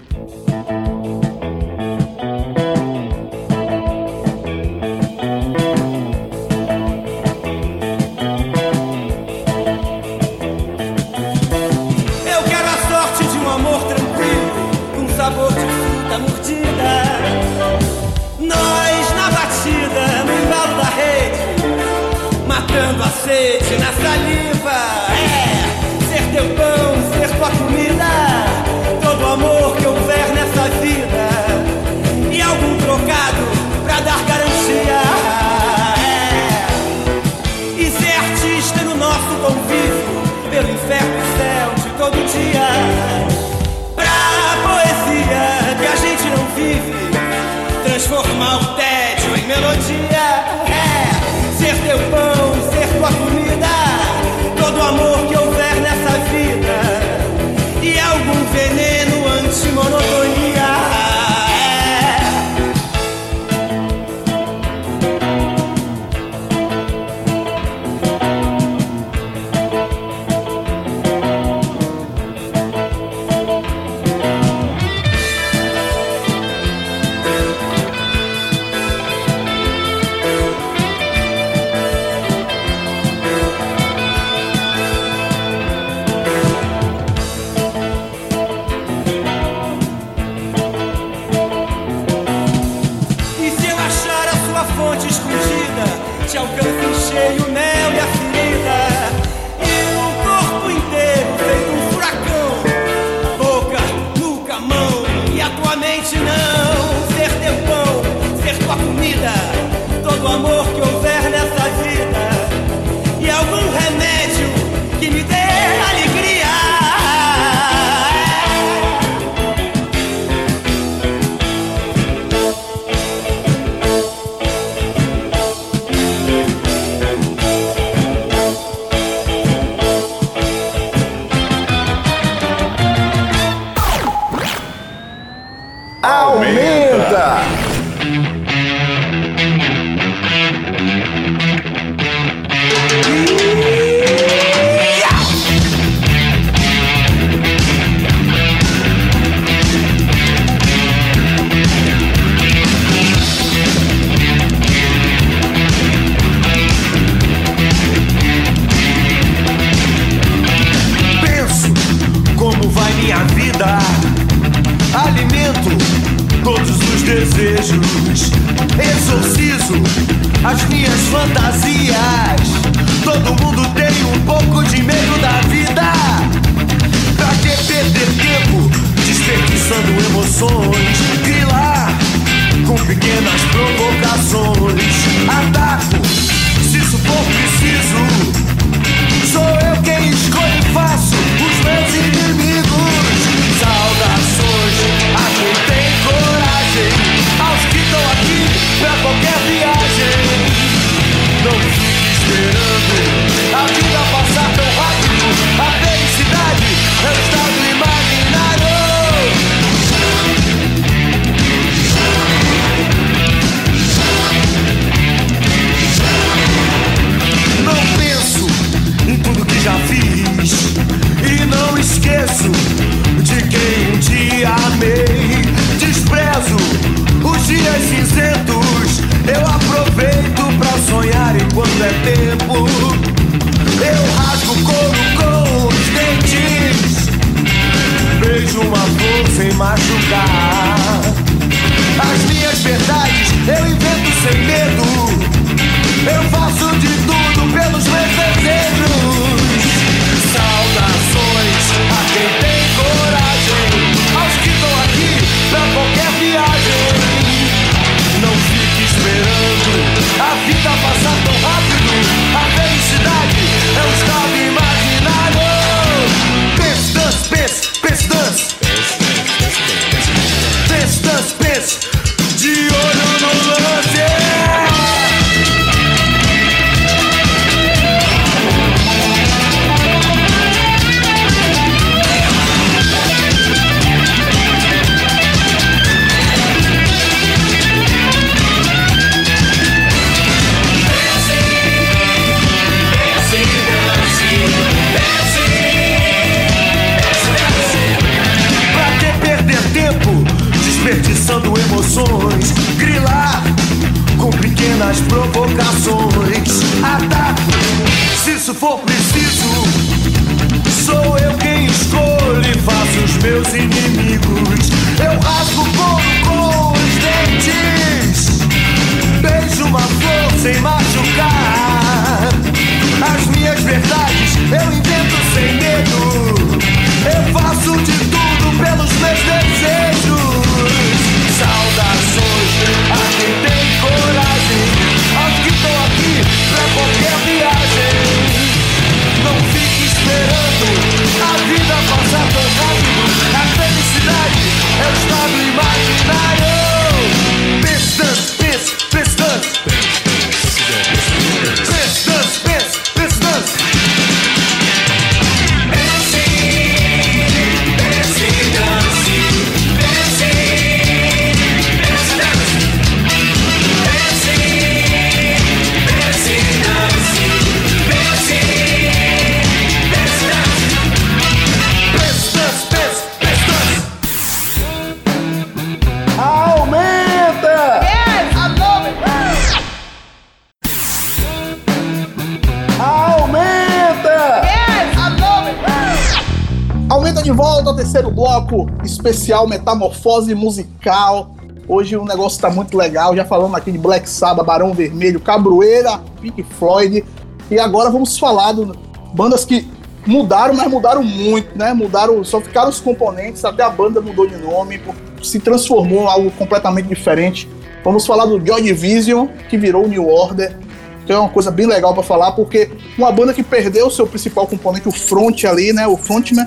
especial Metamorfose Musical. Hoje o negócio tá muito legal. Já falamos aqui de Black Sabbath, Barão Vermelho, Cabroeira, Pink Floyd. E agora vamos falar de bandas que mudaram, mas mudaram muito, né? Mudaram, só ficaram os componentes, até a banda mudou de nome, se transformou em algo completamente diferente. Vamos falar do Joy Division, que virou New Order, que é uma coisa bem legal para falar, porque uma banda que perdeu o seu principal componente, o front ali, né? O frontman,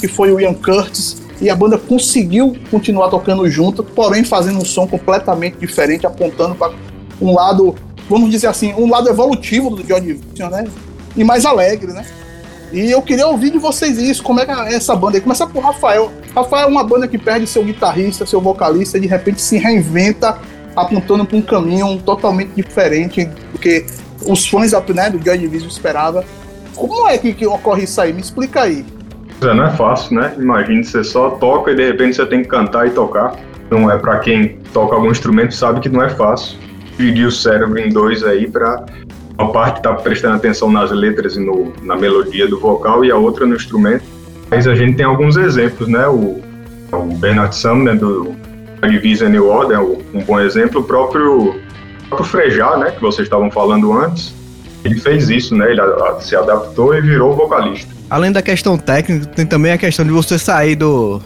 que foi o Ian Curtis, e a banda conseguiu continuar tocando junto, porém fazendo um som completamente diferente, apontando para um lado, vamos dizer assim, um lado evolutivo do Joy Division, né? E mais alegre, né? E eu queria ouvir de vocês isso, como é que é essa banda aí? Começar por Rafael. Rafael é uma banda que perde seu guitarrista, seu vocalista, e de repente se reinventa, apontando para um caminho totalmente diferente do que os fãs né, do Joy Division esperavam. Como é que, que ocorre isso aí? Me explica aí. Não é fácil, né? Imagine você só toca e de repente você tem que cantar e tocar. Não é para quem toca algum instrumento sabe que não é fácil. Dividir o cérebro em dois aí para uma parte tá prestando atenção nas letras e no, na melodia do vocal e a outra no instrumento. Mas a gente tem alguns exemplos, né? O, o Bernard Sumner do Division New Order é um bom exemplo. O próprio, o próprio Frejá, né? Que vocês estavam falando antes, ele fez isso, né? Ele a- a- se adaptou e virou vocalista. Além da questão técnica, tem também a questão de você sair do,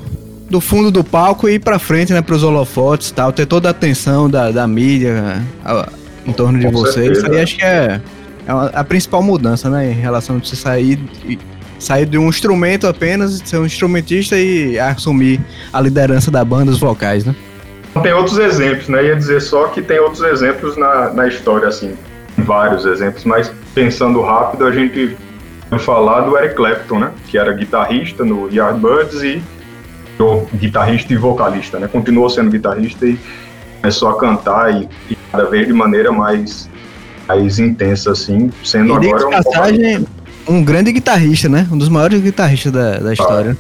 do fundo do palco e ir pra frente, né, pros holofotes e tal, ter toda a atenção da, da mídia a- em torno de Com você. certeza. Isso aí acho que é, é a principal mudança, né, em relação a você sair, e- sair de um instrumento apenas, ser um instrumentista e assumir a liderança da banda, os vocais, né? Tem outros exemplos, né? Ia dizer só que tem outros exemplos na, na história, assim, vários exemplos, mas pensando rápido, a gente vai falar do Eric Clapton, né? Que era guitarrista no Yardbirds e virou guitarrista e vocalista, né? Continuou sendo guitarrista e começou a cantar e, e cada vez de maneira mais, mais intensa, assim, sendo E agora um passagem, um grande guitarrista, né? Um dos maiores guitarristas da, da história.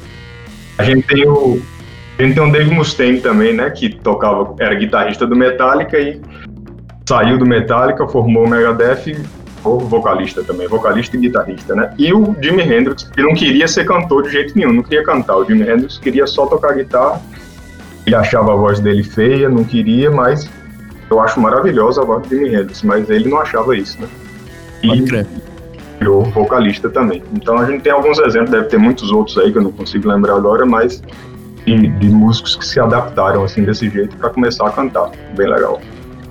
A gente tem o. A gente tem o Dave Mustaine também, né? Que tocava, era guitarrista do Metallica e saiu do Metallica, formou o Megadeth ficou vocalista também, vocalista e guitarrista, né? E o Jimi Hendrix, que não queria ser cantor de jeito nenhum, não queria cantar. O Jimi Hendrix queria só tocar guitarra. Ele achava a voz dele feia, não queria, mas eu acho maravilhosa a voz do Jimi Hendrix, mas ele não achava isso, né? E virou vocalista também. Então a gente tem alguns exemplos, deve ter muitos outros aí que eu não consigo lembrar agora, mas de, de músicos que se adaptaram assim desse jeito para começar a cantar. Bem legal.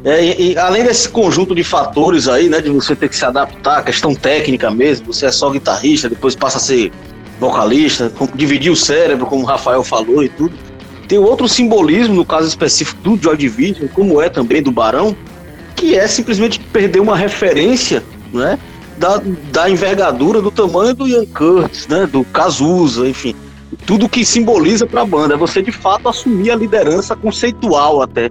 É, e, e além desse conjunto de fatores aí, né, de você ter que se adaptar, questão técnica mesmo, você é só guitarrista, depois passa a ser vocalista, dividir o cérebro, como o Rafael falou e tudo. Tem outro simbolismo, no caso específico do Joy Division, como é também do Barão, que é simplesmente perder uma referência, né, da, da envergadura, do tamanho do Ian Curtis, né, do Cazuza, enfim. Tudo que simboliza para a banda, é você de fato assumir a liderança conceitual até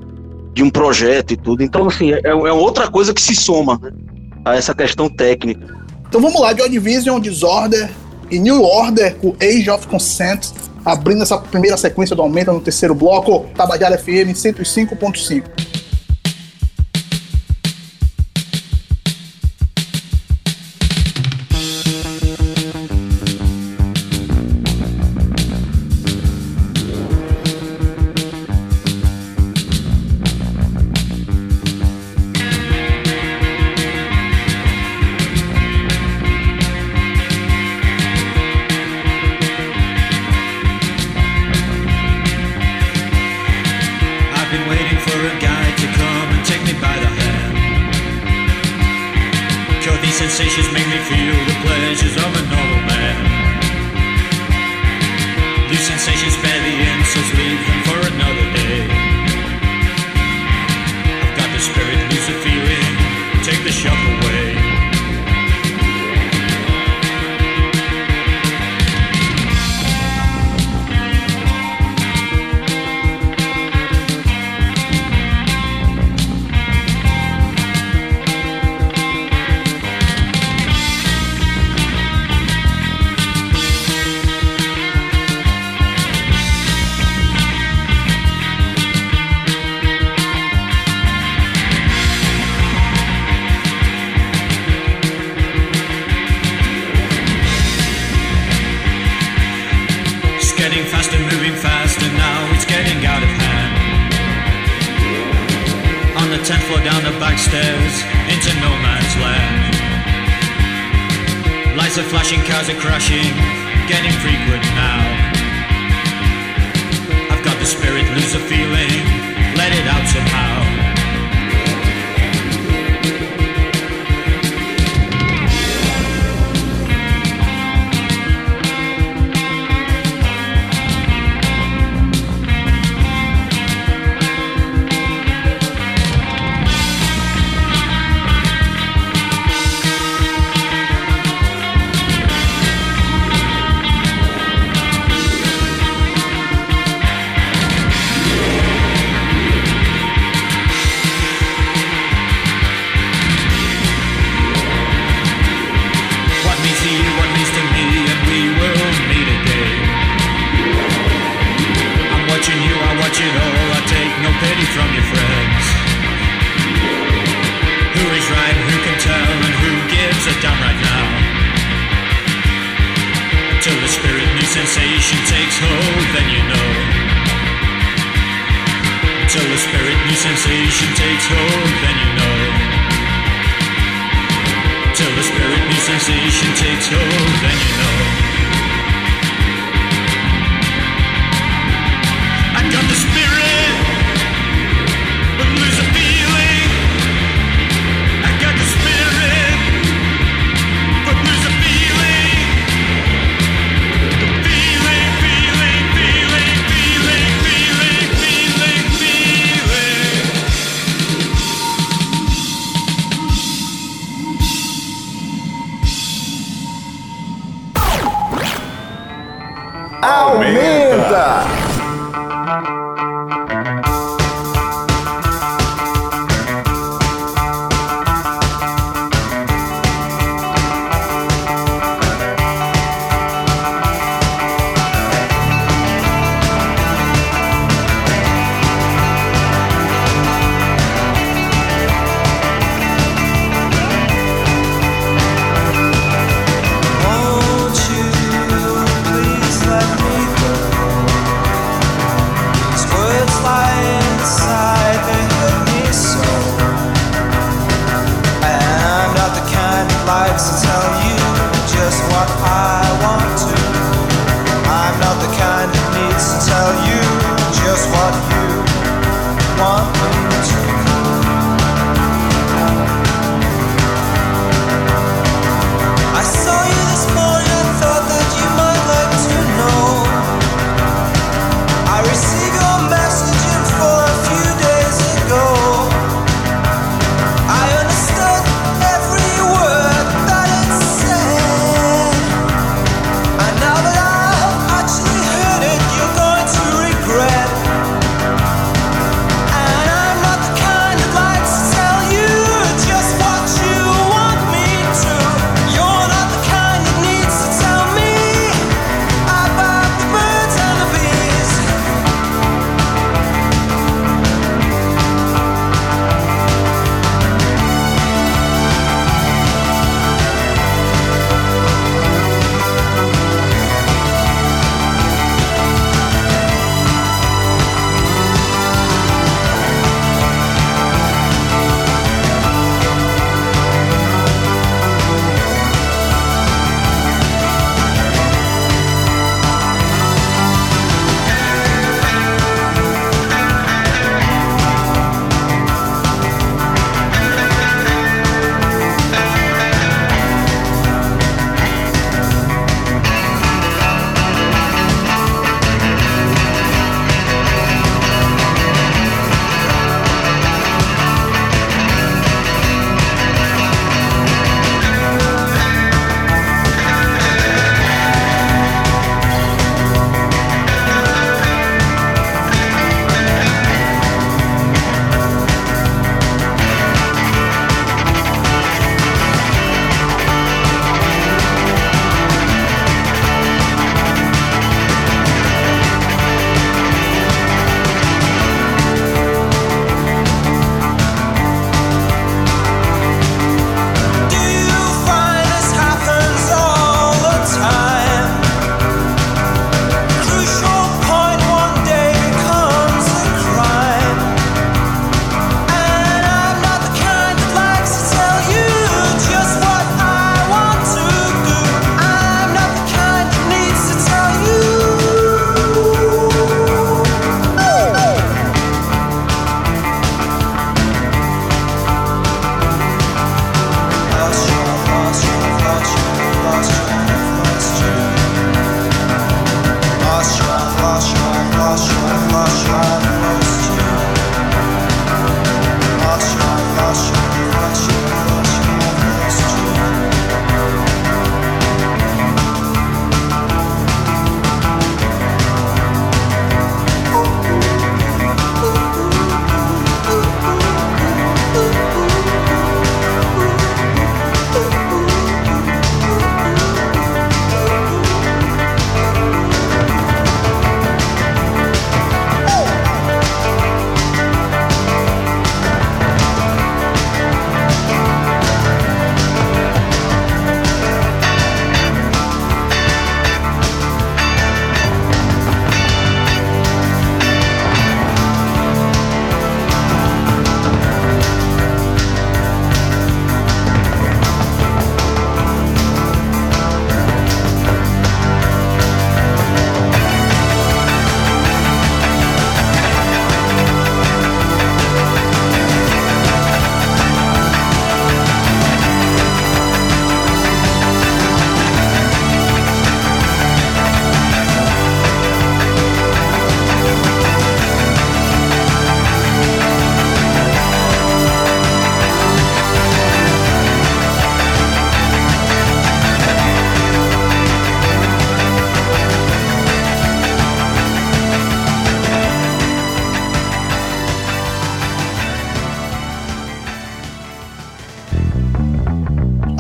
de um projeto e tudo. Então, assim, é, é outra coisa que se soma né, a essa questão técnica. Então vamos lá, Joy Division, Disorder e New Order com Age of Consent, abrindo essa primeira sequência do Aumenta no terceiro bloco, Tabajara FM 105.5.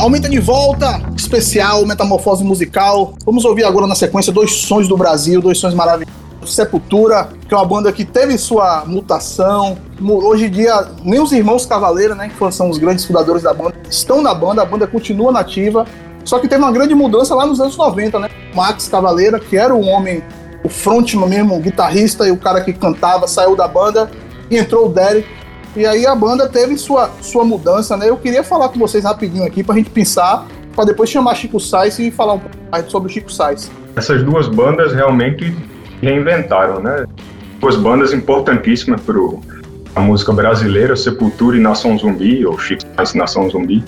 Aumenta de volta, especial, metamorfose musical. Vamos ouvir agora na sequência dois sons do Brasil, dois sons maravilhosos. Sepultura, que é uma banda que teve sua mutação. Mu- Hoje em dia, nem os irmãos Cavaleira, né, que são os grandes fundadores da banda, estão na banda, a banda continua nativa. Só que teve uma grande mudança lá nos anos 90, né? Max Cavaleira, que era o homem, o frontman mesmo, o guitarrista e o cara que cantava, saiu da banda e entrou o Derek. E aí a banda teve sua, sua mudança, né? Eu queria falar com vocês rapidinho aqui pra gente pensar, pra depois chamar Chico Sainz e falar um pouco mais sobre o Chico Sainz. Essas duas bandas realmente reinventaram, né? Duas bandas importantíssimas para a música brasileira, Sepultura e Nação Zumbi, ou Chico Sainz e Nação Zumbi.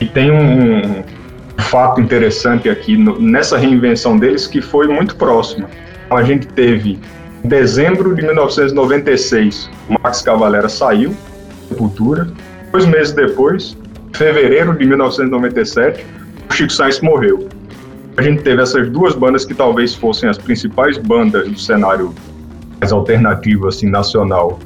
E tem um, um fato interessante aqui no- nessa reinvenção deles que foi muito próxima. A gente teve em dezembro de 1996, o Max Cavalera saiu Sepultura. Dois meses depois, em fevereiro de 1997, o Chico Sainz morreu. A gente teve essas duas bandas que talvez fossem as principais bandas do cenário mais alternativo, assim, nacional,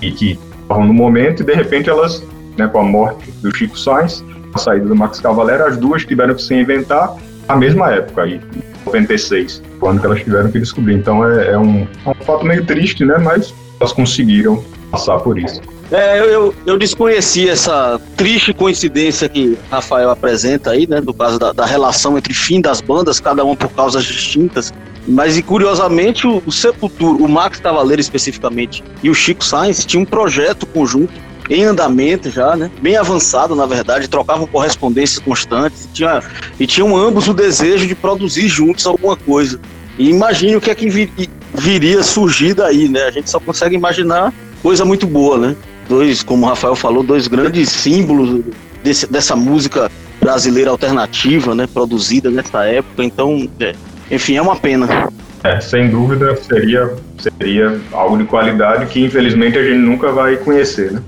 e que estavam no momento, e de repente elas, né, com a morte do Chico Sainz, a saída do Max Cavalera, as duas tiveram que se inventar na mesma época, aí, 96, quando que elas tiveram que descobrir. Então é, é um, é um fato meio triste, né, mas elas conseguiram passar por isso. É, eu, eu, eu desconheci essa triste coincidência que Rafael apresenta aí, né? Do caso da, da relação entre fim das bandas, cada uma por causas distintas. Mas, e curiosamente, o, o Sepultura, o Max Cavaleiro especificamente, e o Chico Sainz tinham um projeto conjunto em andamento já, né? Bem avançado, na verdade, trocavam correspondências constantes e, tinha, e tinham ambos o desejo de produzir juntos alguma coisa. E imagine o que é que vi- viria surgir daí, né? A gente só consegue imaginar coisa muito boa, né? Dois, como o Rafael falou, dois grandes símbolos desse- dessa música brasileira alternativa, né? Produzida nessa época. Então, é, enfim, é uma pena. É, sem dúvida seria, seria algo de qualidade que infelizmente a gente nunca vai conhecer, né?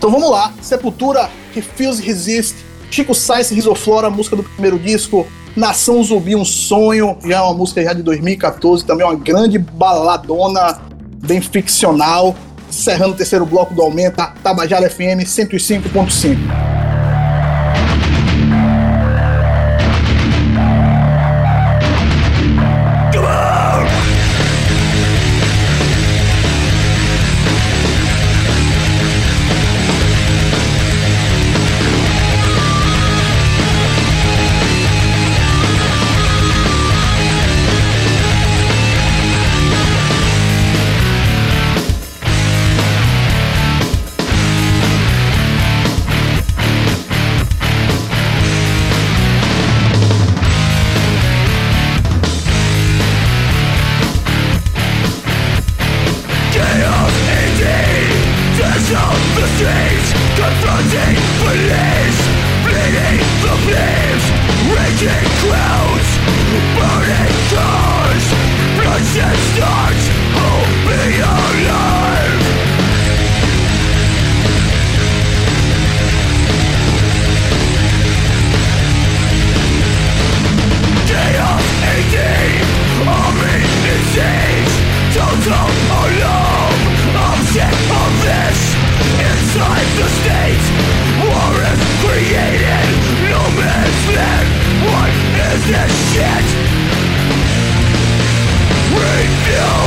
Então vamos lá, Sepultura, Refuse Resist, Chico Sainz Risoflora, música do primeiro disco, Nação Zumbi, Um Sonho, já é uma música já de 2014, também uma grande baladona, bem ficcional, encerrando o terceiro bloco do Aumenta, Tabajara FM 105.5. this shit? Rebuild.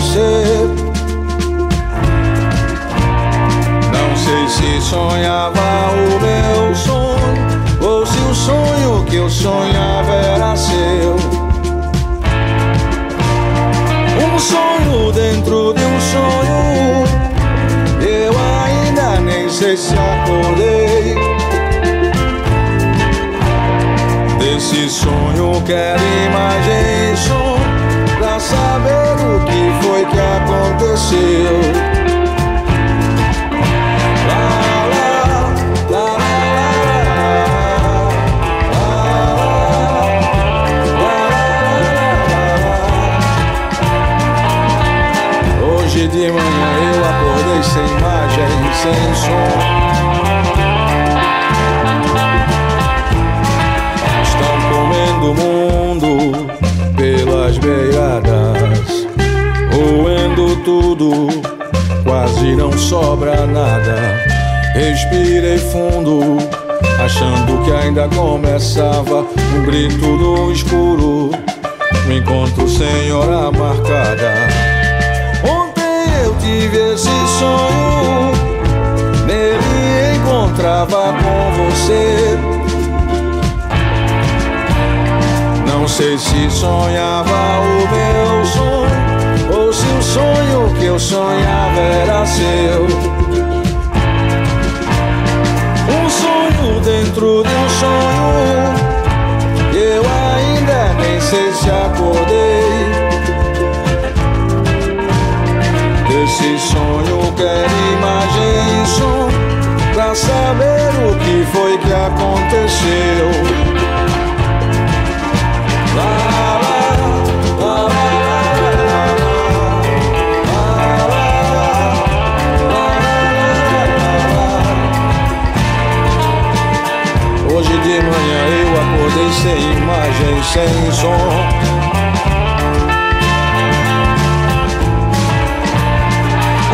Você. Não sei se sonhava o meu sonho ou se o sonho que eu sonhava era seu. Um sonho dentro de um sonho, eu ainda nem sei se acordei. Desse sonho quero imagem que aconteceu. Hoje de manhã eu acordei sem imagem, sem som. Tudo, quase não sobra nada. Respirei fundo, achando que ainda começava um grito no escuro, um encontro sem hora marcada. Ontem eu tive esse sonho, nele encontrava com você. Não sei se sonhava o meu sonho, que eu sonhava era seu. Um sonho dentro de um sonho, eu ainda nem sei se acordei. Desse sonho quero imagem e som Pra saber o que foi que aconteceu sem som.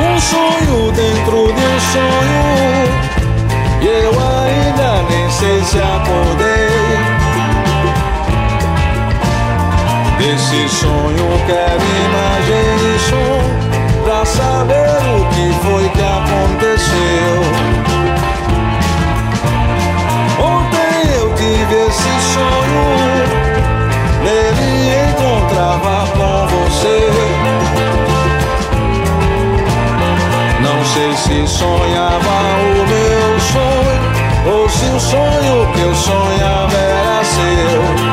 Um sonho dentro de um sonho. E eu ainda nem sei se acordei. Desse sonho quero imagem e som se sonhava o meu sonho Ou se o sonho que eu sonhava era seu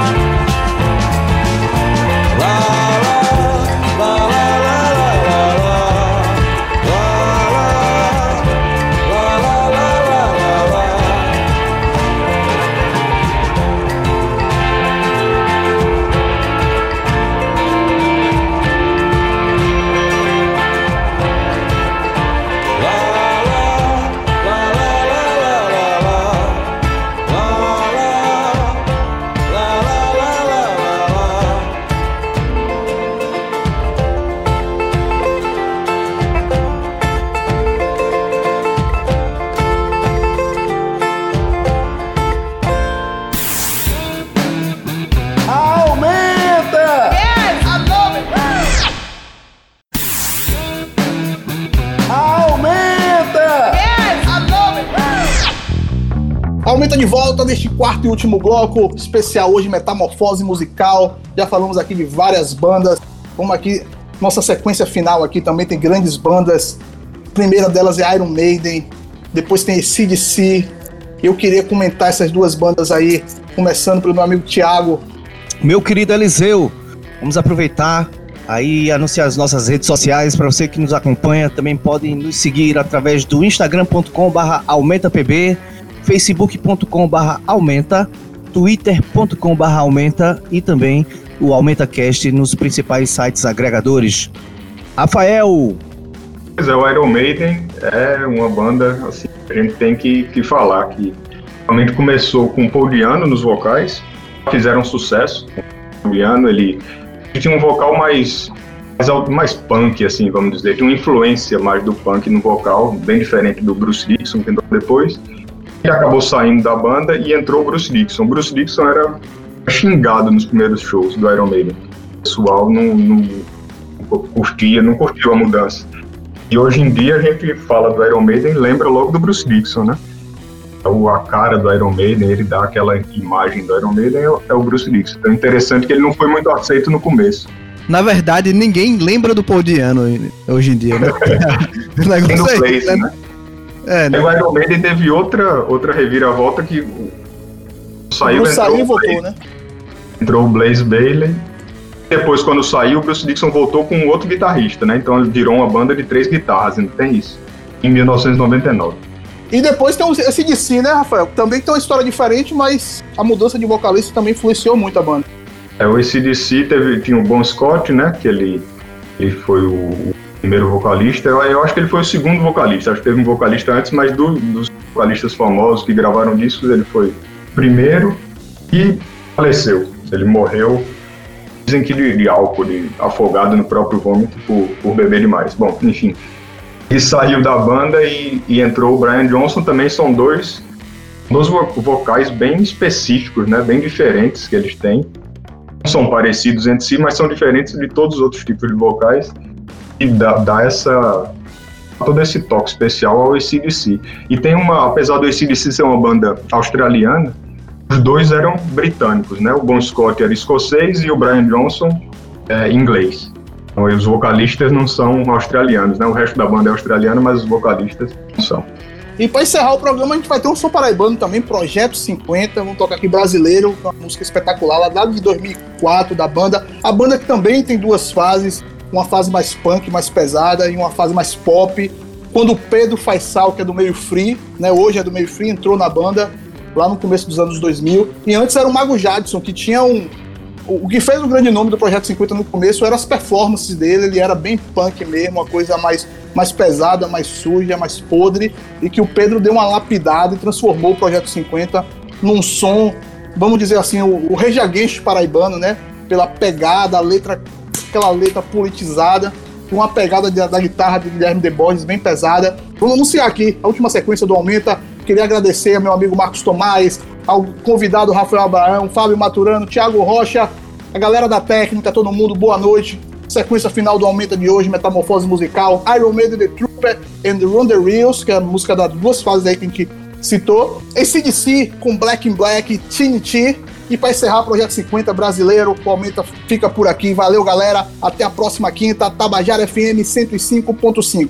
Aumenta de volta neste quarto e último bloco, especial hoje, Metamorfose Musical. Já falamos aqui de várias bandas. Vamos aqui, nossa sequência final aqui também tem grandes bandas. A primeira delas é Iron Maiden, depois tem CDC. Eu queria comentar essas duas bandas aí, começando pelo meu amigo Thiago. Meu querido Eliseu, vamos aproveitar aí anunciar as nossas redes sociais para você que nos acompanha. Também podem nos seguir através do instagram.com/aumentapb, facebook.com/aumenta, twitter.com/aumenta e também o AumentaCast nos principais sites agregadores. Rafael, Pois é, o Iron Maiden é uma banda assim, que a gente tem que, que falar que realmente começou com o Paul Diano nos vocais, fizeram sucesso. O Paul Diano, ele, tinha um vocal mais, mais, mais punk, assim, vamos dizer, tinha uma influência mais do punk no vocal, bem diferente do Bruce Dixon, que entrou depois. Ele acabou saindo da banda e entrou o Bruce Dixon. O Bruce Dixon era xingado nos primeiros shows do Iron Maiden. O pessoal não, não, curtia, não curtiu a mudança. E hoje em dia a gente fala do Iron Maiden e lembra logo do Bruce Dixon, né? O, a cara do Iron Maiden, ele dá aquela imagem do Iron Maiden, é, o- é Bruce Dixon. Então é interessante que ele não foi muito aceito no começo. Na verdade, ninguém lembra do Paul Diano hoje em dia, né? (laughs) o negócio é Blaze, esse, né? É, Aí o Iron Maiden teve outra, outra reviravolta que saiu, Bruce entrou, saiu e voltou, Blaze- né? entrou o Blaze Bailey. Depois, quando saiu, o Bruce Dixon voltou com outro guitarrista, né? Então ele virou uma banda de três guitarras, ainda tem isso. Em 1999. E depois tem o CDC, né, Rafael? Também tem uma história diferente, mas a mudança de vocalista também influenciou muito a banda. É, o ACDC teve, tinha o Bon Scott, né? Que ele, ele foi o primeiro vocalista. Eu, eu acho que ele foi o segundo vocalista. Acho que teve um vocalista antes, mas do- dos vocalistas famosos que gravaram discos, ele foi primeiro e faleceu. Ele morreu, dizem que de, de álcool, de afogado no próprio vômito por, por beber demais. Bom, enfim. E saiu da banda e, e entrou o Brian Johnson. Também são dois, dois vo- vocais bem específicos, né? Bem diferentes que eles têm são parecidos entre si, mas são diferentes de todos os outros tipos de vocais e dá, dá essa todo esse toque especial ao ACDC. E tem uma, apesar do ACDC ser uma banda australiana, os dois eram britânicos, né? O Bon Scott era escocês e o Brian Johnson é inglês. Então, os vocalistas não são australianos, né? O resto da banda é australiano, mas os vocalistas não são. E pra encerrar o programa, a gente vai ter um som paraibano também, Projeto 50. Vamos tocar aqui brasileiro, uma música espetacular, lá de 2004 da banda. A banda que também tem duas fases: uma fase mais punk, mais pesada, e uma fase mais pop. Quando o Pedro Faisal, que é do meio free, né, hoje é do meio free, entrou na banda lá no começo dos anos 2000. E antes era o Mago Jadson, que tinha um. O que fez o grande nome do Projeto 50 no começo eram as performances dele, ele era bem punk mesmo, uma coisa mais, mais pesada, mais suja, mais podre, e que o Pedro deu uma lapidada e transformou o Projeto 50 num som, vamos dizer assim, o, o paraibano, né? Pela pegada, a letra, aquela letra politizada, com uma pegada de- da guitarra de Guilherme De Borges bem pesada. Vamos anunciar aqui a última sequência do Aumenta. Queria agradecer ao meu amigo Marcos Tomás, ao convidado Rafael Abraão, Fábio Maturano, Thiago Rocha, a galera da técnica, todo mundo, boa noite. Sequência final do Aumenta de hoje, Metamorfose Musical, Iron Maiden, The Trooper and the Run the Reels, que é a música das duas fases aí que a gente citou. ACDC com Black in Black, Trinity. E para encerrar Projeto 50 brasileiro, o Aumenta fica por aqui. Valeu, galera. Até a próxima quinta, Tabajara FM 105.5.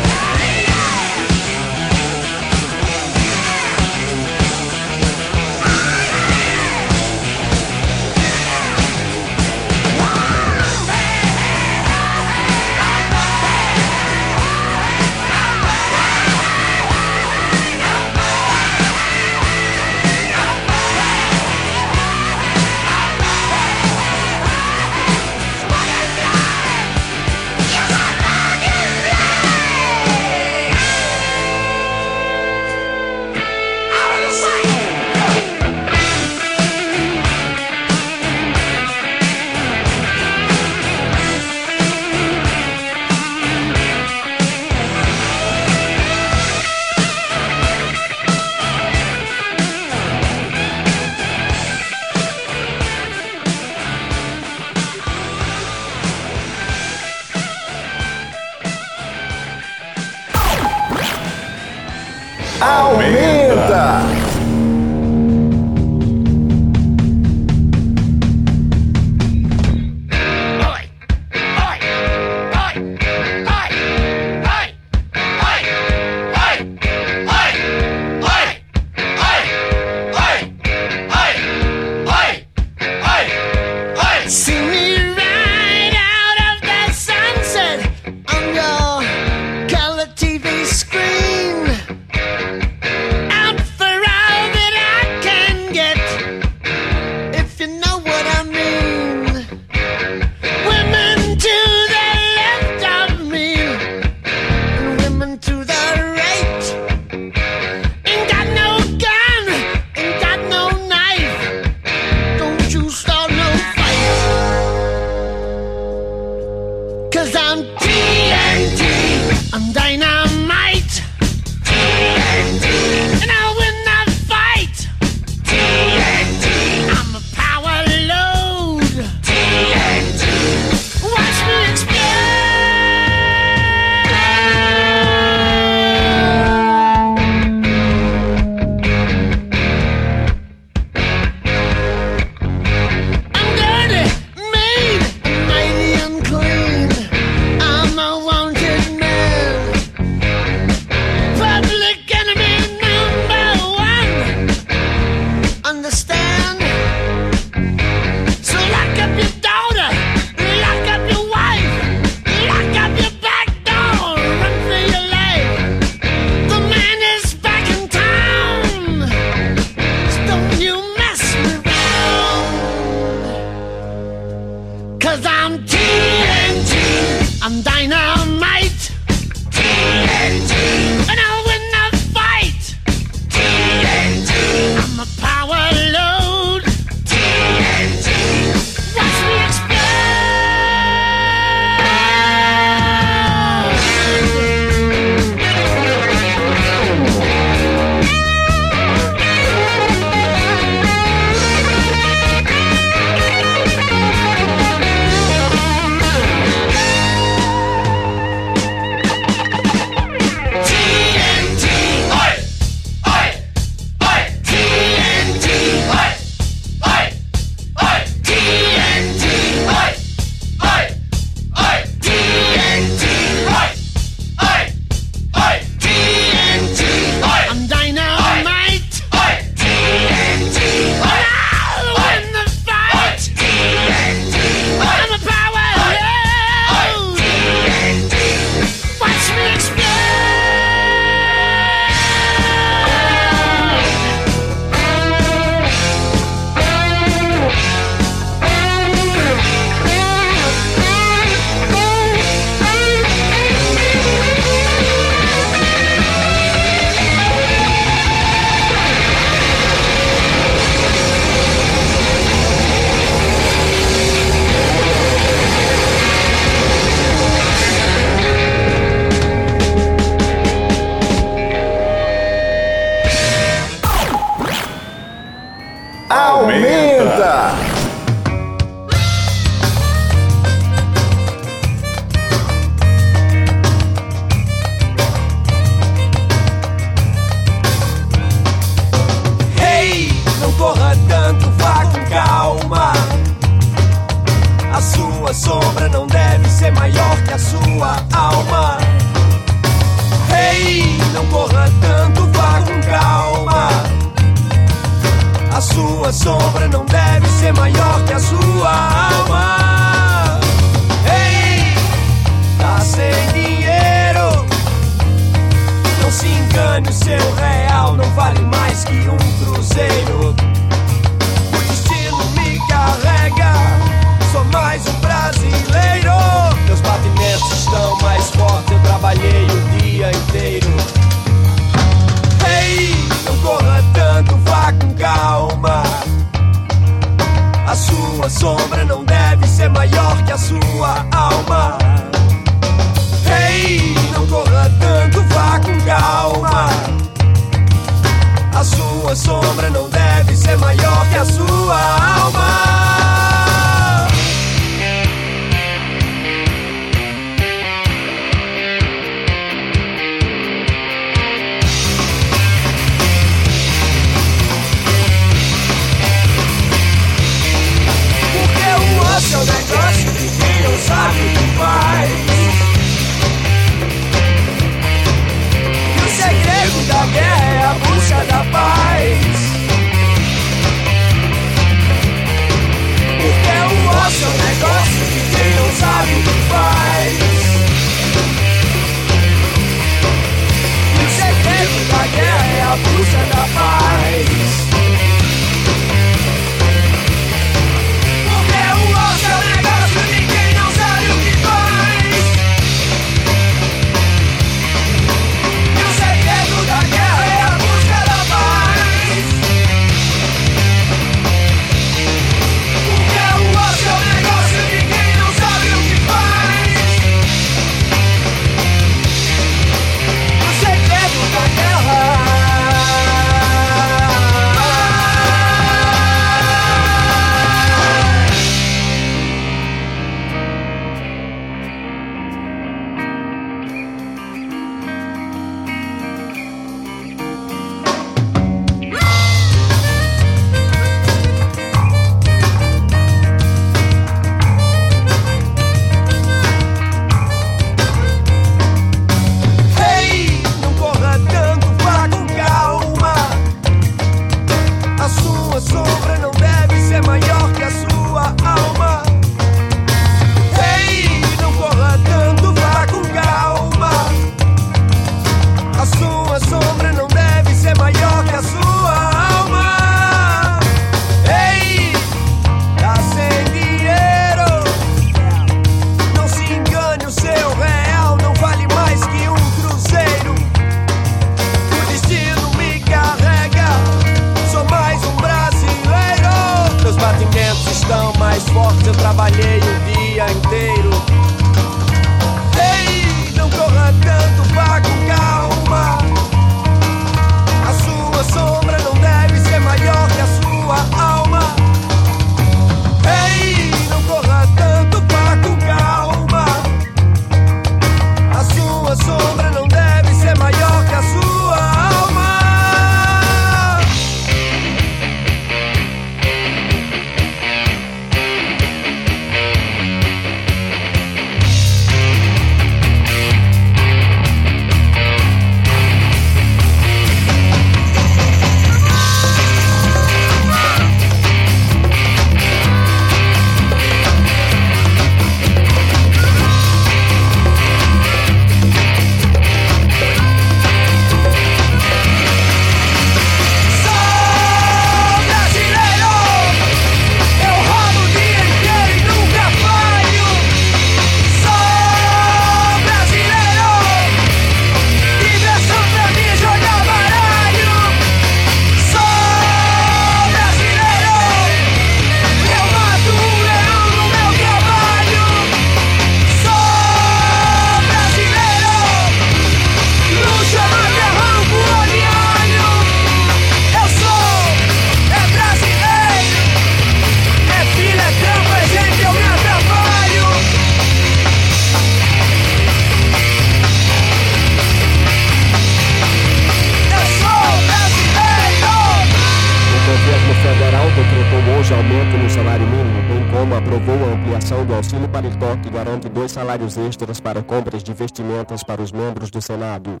salários extras para compras de vestimentas para os membros do Senado.